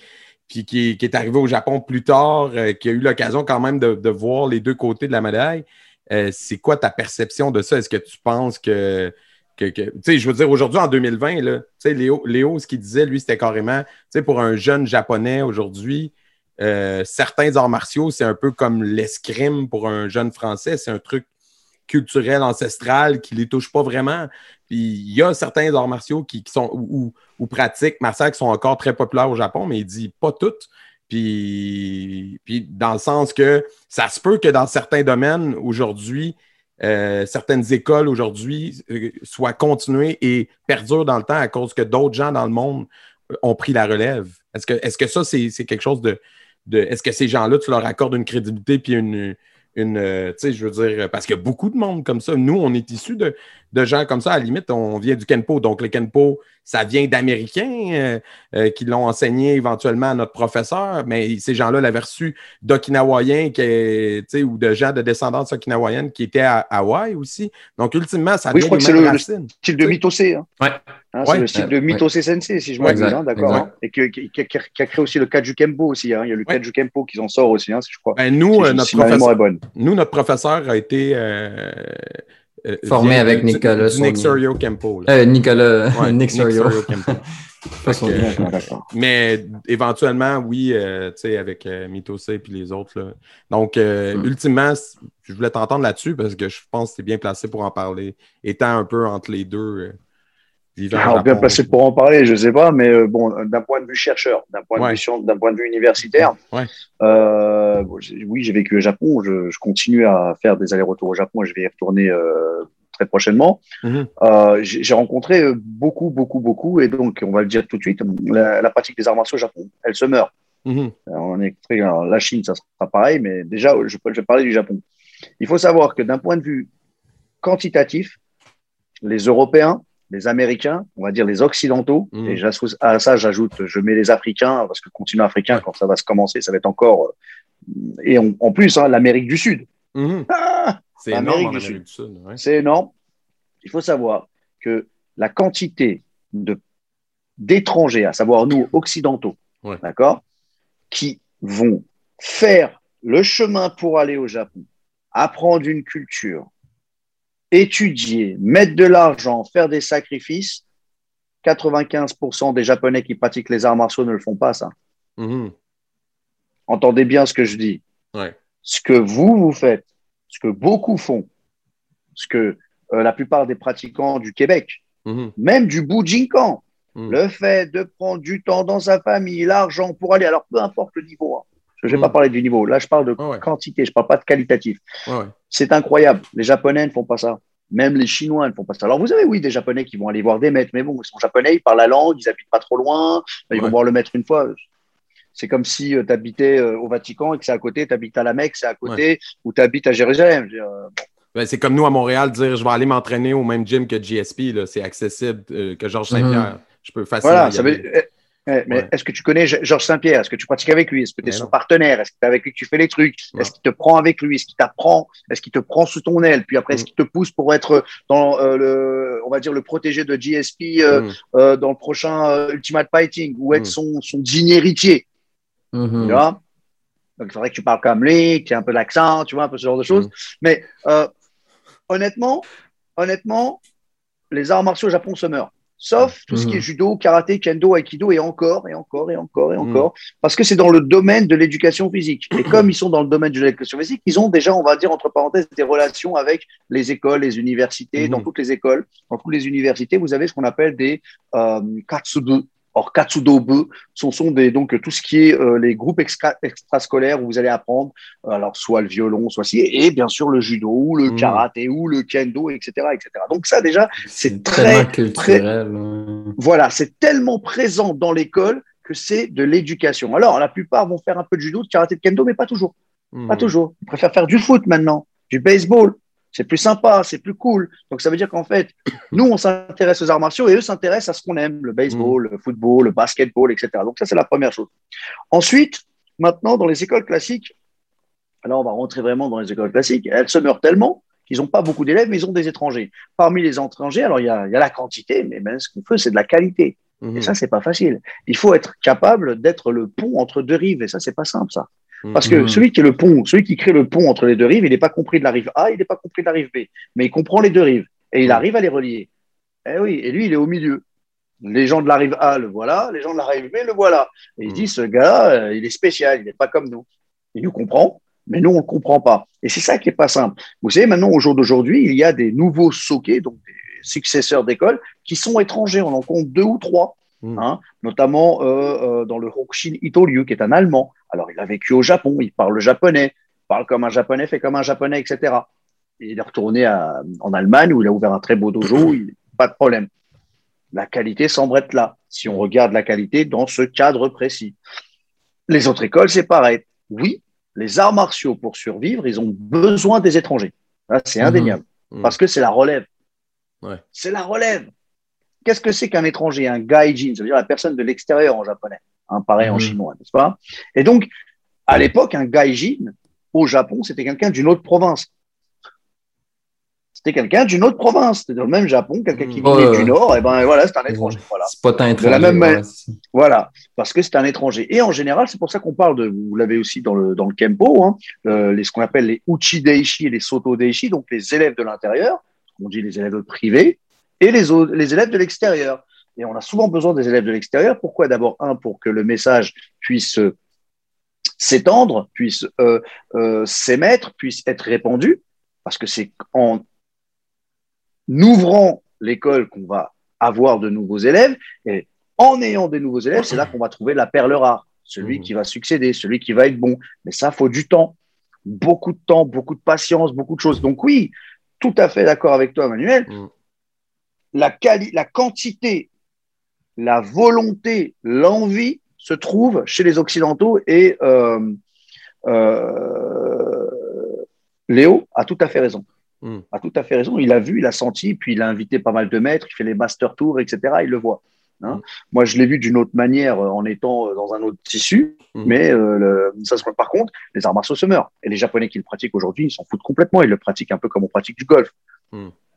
puis qui, qui est arrivé au Japon plus tard, euh, qui a eu l'occasion quand même de, de voir les deux côtés de la médaille, euh, c'est quoi ta perception de ça? Est-ce que tu penses que. que, que- tu sais, je veux dire, aujourd'hui, en 2020, là, Léo, Léo, ce qu'il disait, lui, c'était carrément, tu sais, pour un jeune japonais aujourd'hui, euh, certains arts martiaux, c'est un peu comme l'escrime pour un jeune français. C'est un truc culturel, ancestral, qui les touche pas vraiment. Puis il y a certains arts martiaux qui, sont ou, pratiques qui sont encore très populaires au Japon, mais il dit pas toutes. Dans le sens que ça se peut que dans certains domaines aujourd'hui, euh, certaines écoles aujourd'hui euh, soient continuées et perdurent dans le temps à cause que d'autres gens dans le monde ont pris la relève. Est-ce que, est-ce que ça, c'est quelque chose de, de. Est-ce que ces gens-là, tu leur accordes une crédibilité puis une. une euh, tu sais, je veux dire, parce qu'il y a beaucoup de monde comme ça. Nous, on est issus de, de gens comme ça. À la limite, on vient du Kenpo. Donc, le Kenpo, ça vient d'Américains euh, euh, qui l'ont enseigné éventuellement à notre professeur, mais ces gens-là l'avaient reçu d'Okinawaïens qui, est- tu sais, ou de gens de descendance okinawaïenne qui étaient à Hawaï aussi. Donc, ultimement, ça Oui, je vient crois des que c'est mêmes le- le. Style de Mitose. Hein. Ouais. Hein, c'est le style Ouais. de Mitose Sensei, si je me exact, hein, d'accord. hein, et qui, qui a, qui a créé aussi le Kaju Kempo aussi. hein. Il y a le Ouais. Kaju Kempo qui en sort aussi, hein, si je crois. Ben, nous, Si- euh, si notre professeur, est bonne. nous, notre professeur a été euh, euh, Formé avec Nicolas du Nick. Sorio Kempo. Euh, Nicolas, Ouais, Nick Sorio. Kempo. Que. Mais éventuellement, oui, euh, tu sais, avec euh, Mitose et puis les autres. là. Donc, euh, Mm. ultimement, je voulais t'entendre là-dessus parce que je pense que tu es bien placé pour en parler, étant un peu entre les deux. Euh. Alors, bien placé pour en parler, je sais pas, mais euh, bon, d'un point de vue chercheur, d'un point, Ouais. de vue science- d'un point de vue universitaire, Ouais. euh, bon, oui, j'ai vécu au Japon. Je, je continue à faire des allers-retours au Japon et je vais y retourner euh, très prochainement. Mhm. Euh, j'ai rencontré euh, beaucoup, beaucoup, beaucoup, et donc on va le dire tout de suite, la, la pratique des arts martiaux au Japon, elle se meurt. Mhm. Alors, on est très, alors, la Chine, ça sera pareil, mais déjà, je vais parler du Japon. Il faut savoir que d'un point de vue quantitatif, les Européens, les Américains, on va dire les Occidentaux, Mhm. et à ça, j'ajoute, je mets les Africains, parce que le continent africain, quand ça va se commencer, ça va être encore. euh, Et on- en plus, hein, l'Amérique du Sud. Mhm. Ah, C'est énorme du Sud. ouais. c'est énorme. Il faut savoir que la quantité d'étrangers, à savoir nous occidentaux, Ouais. d'accord, qui vont faire le chemin pour aller au Japon, apprendre une culture, étudier, mettre de l'argent, faire des sacrifices. 95% des Japonais qui pratiquent les arts martiaux ne le font pas, ça. Mhm. Entendez bien ce que je dis. Ouais. Ce que vous, vous faites, ce que beaucoup font, ce que euh, la plupart des pratiquants du Québec, Mhm. même du Bujinkan, Mhm. le fait de prendre du temps dans sa famille, l'argent pour aller, alors peu importe le niveau, hein. Je ne vais Mhm. pas parler du niveau, là je parle de ouais. quantité, je ne parle pas de qualitatif. Ouais. C'est incroyable, les Japonais ne font pas ça. Même les Chinois ne font pas ça. Alors, vous avez, oui, des Japonais qui vont aller voir des maîtres, mais bon, ils sont japonais, ils parlent la langue, ils habitent pas trop loin, ils vont voir le maître une fois. C'est comme si tu habitais au Vatican et que c'est à côté, tu habites à la Mecque, c'est à côté, ou tu habites à Jérusalem. Je veux dire, euh, Ben, c'est comme nous à Montréal, dire je vais aller m'entraîner au même gym que GSP. là. C'est accessible euh, que Georges Saint-Pierre. Je peux facilement. Voilà, y ça aller. veut eh, mais Ouais. est-ce que tu connais Ge- Georges Saint-Pierre? Est-ce que tu pratiques avec lui? Est-ce que tu es Mais son non. partenaire? Est-ce que c'est avec lui que tu fais les trucs? Ouais. Est-ce qu'il te prend avec lui? Est-ce qu'il t'apprend? Est-ce qu'il te prend sous ton aile? Puis après, est-ce Mm. qu'il te pousse pour être dans euh, le, on va dire, le protégé de GSP euh, euh, dans le prochain euh, Ultimate Fighting ou être Mm. son, son digne héritier? Mhm. tu vois? Donc, il faudrait que tu parles comme lui, que tu aies un peu d'accent, tu vois, un peu ce genre de choses. Mm. Mais euh, honnêtement, honnêtement, les arts martiaux au Japon se meurent. Sauf tout ce qui Mhm. est judo, karaté, kendo, aikido, et encore, et encore, et encore, et Mhm. encore. Parce que c'est dans le domaine de l'éducation physique. Et comme ils sont dans le domaine de l'éducation physique, ils ont déjà, on va dire, entre parenthèses, des relations avec les écoles, les universités. Mhm. Dans toutes les écoles, dans toutes les universités, vous avez ce qu'on appelle des euh. Or, katsudobu, ce sont des, donc tout ce qui est euh, les groupes extra, extrascolaires où vous allez apprendre, euh, alors soit le violon, soit si, et bien sûr le judo, ou le Mhm. karaté, ou le kendo, etc., etc. Donc ça déjà, c'est très, culturel. ouais. voilà, c'est tellement présent dans l'école que c'est de l'éducation. Alors, la plupart vont faire un peu de judo, de karaté, de kendo, mais pas toujours. Pas toujours. Ils préfèrent faire du foot maintenant, du baseball. C'est plus sympa, c'est plus cool. Donc, ça veut dire qu'en fait, nous, on s'intéresse aux arts martiaux et eux s'intéressent à ce qu'on aime, le baseball, le football, le basketball, etc. Donc, ça, c'est la première chose. Ensuite, maintenant, dans les écoles classiques, alors on va rentrer vraiment dans les écoles classiques, elles se meurent tellement qu'ils n'ont pas beaucoup d'élèves, mais ils ont des étrangers. Parmi les étrangers, alors il y a, il y a la quantité, mais même ce qu'on fait, c'est de la qualité. Mhm. Et ça, c'est pas facile. Il faut être capable d'être le pont entre deux rives. Et ça, c'est pas simple, ça. Parce que Mhm. celui qui est le pont, celui qui crée le pont entre les deux rives, il n'est pas compris de la rive A, il n'est pas compris de la rive B. Mais il comprend les deux rives. Et il Mhm. arrive à les relier. Eh oui, et lui, il est au milieu. Les gens de la rive A le voilà, les gens de la rive B le voilà. Et il dit, ce gars, euh, il est spécial, il n'est pas comme nous. Il nous comprend, mais nous, on ne le comprend pas. Et c'est ça qui est pas simple. Vous savez, maintenant, au jour d'aujourd'hui, il y a des nouveaux soquets, donc des successeurs d'école, qui sont étrangers. On en compte deux ou trois Mhm. hein, notamment euh, euh, dans le Hokushin Itoryu, qui est un Allemand. Alors, il a vécu au Japon, il parle le japonais, parle comme un japonais, fait comme un japonais, etc. Et il est retourné à- en Allemagne où il a ouvert un très beau dojo, il, pas de problème. La qualité semble être là, si on regarde la qualité dans ce cadre précis. Les autres écoles, c'est pareil. Oui, les arts martiaux, pour survivre, ils ont besoin des étrangers. C'est Mhm. indéniable, Mhm. parce que c'est la relève. Ouais. C'est la relève. Qu'est-ce que c'est qu'un étranger, un gaijin? Ça veut dire la personne de l'extérieur en japonais, hein, pareil en Mhm. chinois, n'est-ce pas? Et donc, à l'époque, un gaijin, au Japon, c'était quelqu'un d'une autre province. C'était quelqu'un d'une autre province. C'était dans le même Japon, quelqu'un qui Mhm. venait du Nord, et ben voilà, c'est un étranger. Voilà. C'est pas tant De la même étranger, ouais, Voilà, parce que c'est un étranger. Et en général, c'est pour ça qu'on parle de, vous l'avez aussi dans le, dans le Kempo, hein, euh, les, ce qu'on appelle les Uchi Deishi et les Soto Deishi, donc les élèves de l'intérieur, on dit les élèves privés, et les, autres- les élèves de l'extérieur. Et on a souvent besoin des élèves de l'extérieur. Pourquoi? D'abord, un, pour que le message puisse euh, s'étendre, puisse euh, euh, s'émettre, puisse être répandu, parce que c'est en ouvrant l'école qu'on va avoir de nouveaux élèves. Et en ayant des nouveaux élèves, c'est là qu'on va trouver la perle rare, celui Mhm. qui va succéder, celui qui va être bon. Mais ça, faut du temps, beaucoup de temps, beaucoup de patience, beaucoup de choses. Donc oui, tout à fait d'accord avec toi, Manuel. Mhm. La, quali- la quantité, la volonté, l'envie se trouve chez les Occidentaux et euh, euh, Léo a tout à fait raison. Mm. A tout à fait raison. Il a vu, il a senti, puis il a invité pas mal de maîtres, il fait les master tours, etc. Il le voit. hein. Mm. Moi, je l'ai vu d'une autre manière euh, en étant dans un autre tissu, Mm. mais euh, le- ça, se- par contre, les arts martiaux se meurent. Et les Japonais qui le pratiquent aujourd'hui, ils s'en foutent complètement. Ils le pratiquent un peu comme on pratique du golf.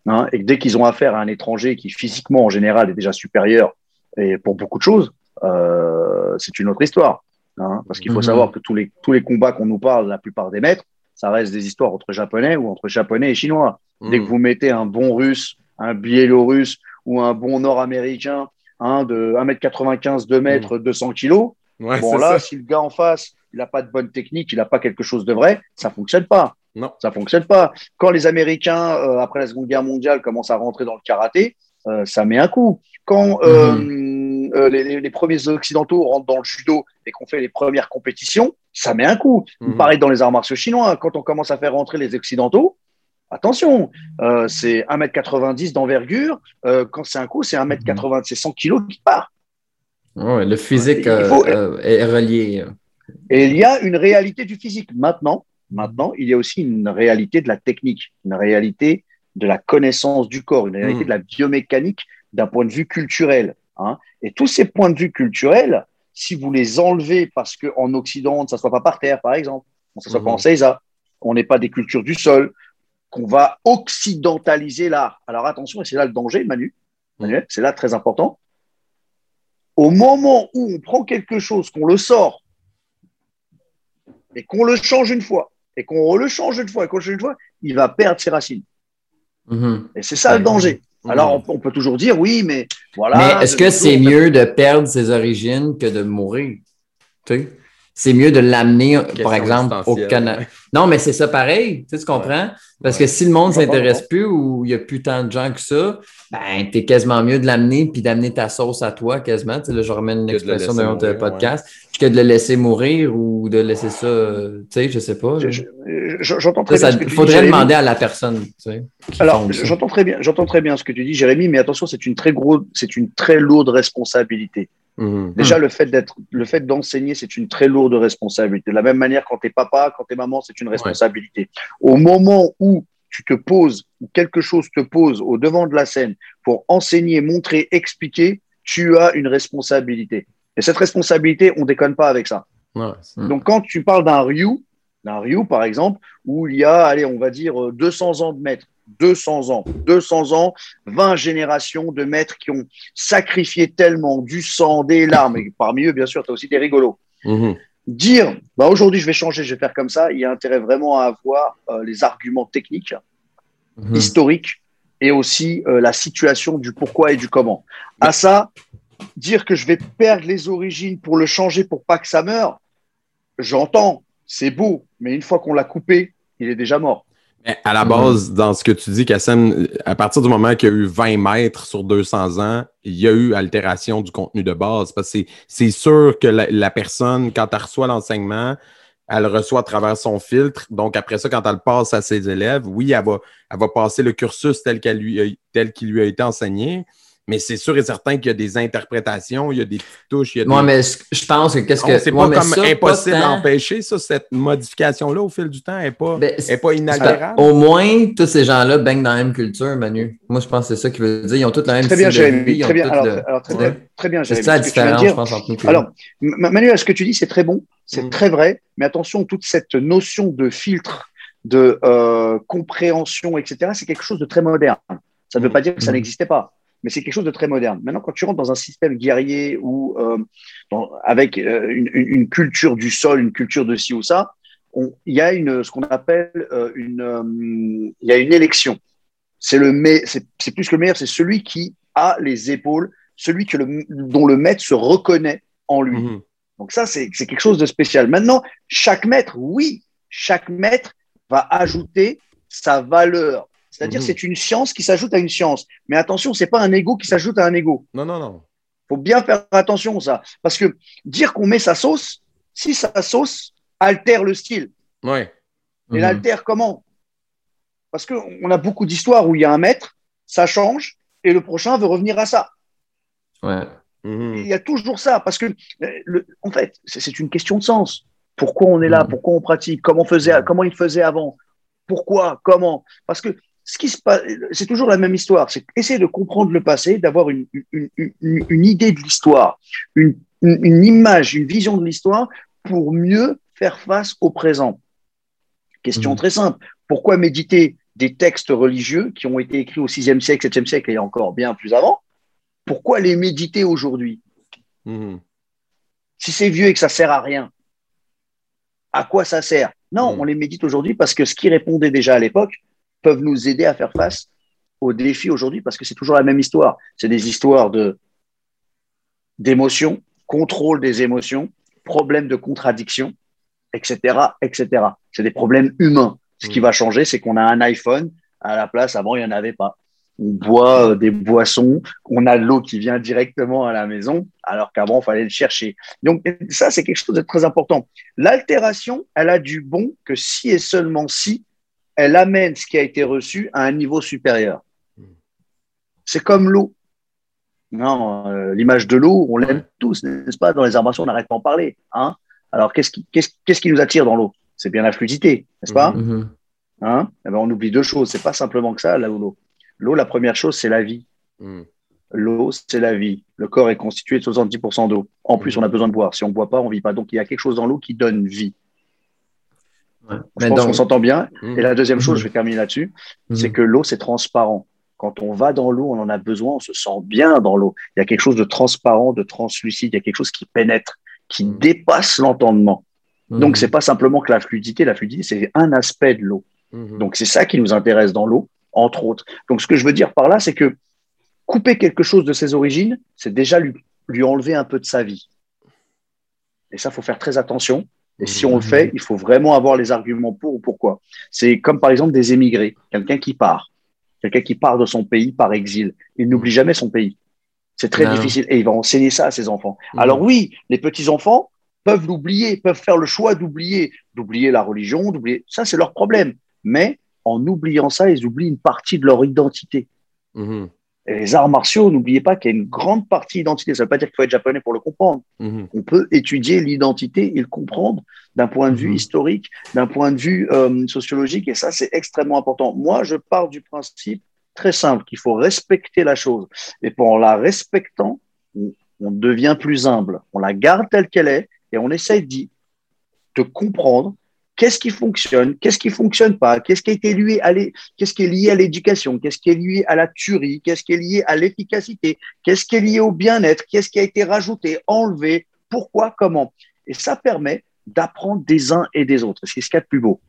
Hein, et que dès qu'ils ont affaire à un étranger qui physiquement, en général, est déjà supérieur et pour beaucoup de choses, euh, c'est une autre histoire. hein. parce qu'il faut Mhm. savoir que tous les, tous les combats qu'on nous parle, la plupart des maîtres, ça reste des histoires entre Japonais ou entre Japonais et Chinois. Dès que Mm. vous mettez un bon Russe, un Biélorusse ou un bon Nord-Américain hein, de 1m95, 2 mètres, 200 kilos, Ouais, bon là, ça. si le gars en face, il n'a pas de bonne technique, il n'a pas quelque chose de vrai, ça fonctionne pas. Non. Ça fonctionne pas. Quand les Américains, euh, après la Seconde Guerre mondiale, commencent à rentrer dans le karaté, euh, ça met un coup. Quand euh, euh, les, premiers Occidentaux rentrent dans le judo et qu'on fait les premières compétitions, ça met un coup. Mhm. Pareil dans les arts martiaux chinois, quand on commence à faire rentrer les Occidentaux, attention, c'est 1m90 d'envergure. quand c'est un coup, c'est 1m80, c'est 100 kilos qui part. Ouais, le physique faut- est relié. Et il y a une réalité du physique. Maintenant, maintenant, il y a aussi une réalité de la technique, une réalité de la connaissance du corps, une réalité Mm. de la biomécanique d'un point de vue culturel. hein. Et tous ces points de vue culturels, si vous les enlevez parce qu'en Occident, on ne s'assoit pas par terre, par exemple, on ne s'assoit pas Mhm. en seiza, on n'est pas des cultures du sol, qu'on va occidentaliser l'art. Alors attention, et c'est là le danger, Manu, Manuel, c'est là très important. Au moment où on prend quelque chose, qu'on le sort, et qu'on le change une fois, et qu'on le change une fois, et qu'on le change une fois, il va perdre ses racines. Mhm. Et c'est ça le danger. Mhm. Alors, on, on peut toujours dire, oui, mais voilà. Mais est-ce que c'est mieux de perdre ses origines que de mourir? Tu sais? C'est mieux de l'amener, par exemple, au. Canada. Non, mais c'est ça pareil, tu sais, tu comprends? Parce que si le monde J'entends, s'intéresse plus ou il n'y a plus tant de gens que ça, ben, t'es quasiment mieux de l'amener puis d'amener ta sauce à toi quasiment. Tu sais, là, je remets une expression d'un autre podcast. Que de le laisser mourir ou de laisser ça, euh, tu sais, je sais pas. Je- je- je- Ça, dis, faudrait Jérémy. demander à la personne, tu sais. qui Alors, j'entends très bien, j'entends très bien ce que tu dis, Jérémy, mais attention, c'est une très grosse, c'est une très lourde responsabilité. Mhm. Déjà, le fait d'être, le fait d'enseigner, c'est une très lourde responsabilité. De la même manière, quand t'es papa, quand t'es maman, c'est une responsabilité. Au moment où tu te poses, ou quelque chose te pose au devant de la scène pour enseigner, montrer, expliquer, tu as une responsabilité. Et cette responsabilité, on déconne pas avec ça. Ouais, Mm. Donc, quand tu parles d'un Ryu, d'un Ryu, par exemple, où il y a, allez, on va dire euh, 200 ans de maîtres, 200 ans, 200 ans, 20 générations de maîtres qui ont sacrifié tellement du sang, des larmes, et parmi eux, bien sûr, tu as aussi des rigolos. Mhm. Dire, bah, aujourd'hui, je vais changer, je vais faire comme ça, il y a intérêt vraiment à avoir euh, les arguments techniques, Mhm. historiques, et aussi euh, la situation du pourquoi et du comment. À ça, dire que je vais perdre les origines pour le changer pour pas que ça meure, j'entends, c'est beau, mais une fois qu'on l'a coupé, il est déjà mort. Mais à la base, dans ce que tu dis, Kassem, à partir du moment qu'il y a eu 20 mètres sur 200 ans, il y a eu altération du contenu de base. Parce que c'est- sûr que la, personne, quand elle reçoit l'enseignement, elle le reçoit à travers son filtre. Donc, après ça, quand elle le passe à ses élèves, oui, elle va, elle va passer le cursus tel qu'elle lui qu'il lui a été enseigné. Mais c'est sûr et certain qu'il y a des interprétations, il y a des petites touches, il y a Moi, des... mais ce- je pense que qu'est-ce Non, que. c'est pas mais comme ça, impossible d'empêcher ça, cette modification-là au fil du temps n'est pas, Ben, est pas inaltérable. Au moins, tous ces gens-là baignent dans la même culture, Manu. Moi, je pense que c'est ça qui veut dire. Ils ont tous la même Très bien, Jérémy. Très bien. Alors, le- très- alors, très, Ouais. bien, très bien, C'est Jérémy. ça la différence, dire- je pense, entre nous. Alors, M- Manuel, ce que tu dis, c'est très bon, c'est Mm. très vrai, mais attention, toute cette notion de filtre, de euh, compréhension, etc., c'est quelque chose de très moderne. Ça ne veut Mm. pas dire que ça Mm. n'existait pas, mais c'est quelque chose de très moderne. Maintenant, quand tu rentres dans un système guerrier ou euh, dans- avec euh, une, culture du sol, une culture de ci ou ça, il y a une, ce qu'on appelle euh, une, il y a une élection. C'est le, c'est plus que le meilleur, c'est celui qui a les épaules, celui que le, dont le maître se reconnaît en lui. Mhm. Donc ça, c'est quelque chose de spécial. Maintenant, chaque maître, oui, chaque maître va ajouter sa valeur C'est-à-dire, Mhm. c'est une science qui s'ajoute à une science. Mais attention, c'est pas un ego qui s'ajoute à un ego. Non, non, non. faut bien faire attention, ça. Parce que dire qu'on met sa sauce, si sa sauce altère le style, Oui. et Mhm. l'altère comment? Parce qu'on a beaucoup d'histoires où il y a un maître, ça change, et le prochain veut revenir à ça. Ouais. Mhm. Il y a toujours ça, parce que, euh, le- en fait, c'est une question de sens. Pourquoi on est là? Mhm. Pourquoi on pratique? Comment, on faisait, comment il faisait avant? Pourquoi? Comment? Parce que ce qui se passe, c'est toujours la même histoire. C'est essayer de comprendre le passé, d'avoir une, une, une- une idée de l'histoire, une, image, une vision de l'histoire pour mieux faire face au présent. Question Mhm. très simple. Pourquoi méditer des textes religieux qui ont été écrits au 6e siècle, 7e siècle et encore bien plus avant? Pourquoi les méditer aujourd'hui? Mhm. si c'est vieux et que ça sert à rien, à quoi ça sert? Non, Mm. on les médite aujourd'hui parce que ce qui répondait déjà à l'époque peuvent nous aider à faire face aux défis aujourd'hui parce que c'est toujours la même histoire. C'est des histoires de d'émotions, contrôle des émotions, problèmes de contradiction, etc., etc. C'est des problèmes humains. Ce qui Mm. va changer, c'est qu'on a un iPhone à la place. Avant, il n'y en avait pas. On boit euh, des boissons, on a de l'eau qui vient directement à la maison, alors qu'avant, il fallait le chercher. Donc, ça, c'est quelque chose de très important. L'altération, elle a du bon que si et seulement si elle amène ce qui a été reçu à un niveau supérieur. C'est comme l'eau. Non, euh, l'image de l'eau, on l'aime tous, n'est-ce pas? Dans les armations, on n'arrête pas d'en parler. Hein? Alors, qu'est-ce qui, qu'est-ce, qu'est-ce qui nous attire dans l'eau? C'est bien la fluidité, n'est-ce pas? Mhm. hein? Eh ben, On oublie deux choses. C'est pas simplement que ça, là où l'eau. L'eau, la première chose, c'est la vie. Mhm. L'eau, c'est la vie. Le corps est constitué de 70% d'eau. En plus, on a besoin de boire. Si on ne boit pas, on ne vit pas. Donc, il y a quelque chose dans l'eau qui donne vie. Ouais. Je Mais pense donc- qu'on s'entend bien. Mhm. Et la deuxième chose, Mhm. je vais terminer là-dessus, Mhm. c'est que l'eau, c'est transparent. Quand on va dans l'eau, on en a besoin, on se sent bien dans l'eau. Il y a quelque chose de transparent, de translucide, il y a quelque chose qui pénètre, qui dépasse l'entendement. Donc, c'est pas simplement que la fluidité. La fluidité, c'est un aspect de l'eau. Donc, c'est ça qui nous intéresse dans l'eau, entre autres. Donc, ce que je veux dire par là, c'est que couper quelque chose de ses origines, c'est déjà lui, lui enlever un peu de sa vie. Et ça, faut faire très attention. Et si on le fait, il faut vraiment avoir les arguments pour ou pourquoi. C'est comme par exemple des émigrés, quelqu'un qui part, quelqu'un qui part de son pays par exil. Il n'oublie jamais son pays. C'est très Non. difficile et il va enseigner ça à ses enfants. Mhm. Alors oui, les petits enfants peuvent l'oublier, peuvent faire le choix d'oublier, d'oublier la religion, d'oublier. Ça, c'est leur problème. Mais en oubliant ça, ils oublient une partie de leur identité. Mhm. Les arts martiaux, n'oubliez pas qu'il y a une grande partie d'identité. Ça ne veut pas dire qu'il faut être japonais pour le comprendre. Mhm. On peut étudier l'identité et le comprendre d'un point de vue Mhm. historique, d'un point de vue euh, sociologique, et ça, c'est extrêmement important. Moi, je pars du principe très simple qu'il faut respecter la chose. Et pour en la respectant, on, on devient plus humble. On la garde telle qu'elle est et on essaye d'y de comprendre qu'est-ce qui fonctionne, qu'est-ce qui fonctionne pas, qu'est-ce qui été lié à qu'est-ce qui est lié à l'éducation, qu'est-ce qui est lié à la tuerie, qu'est-ce qui est lié à l'efficacité, qu'est-ce qui est lié au bien-être, qu'est-ce qui a été rajouté, enlevé, pourquoi, comment? Et ça permet d'apprendre des uns et des autres. C'est ce qu'il y a de plus beau.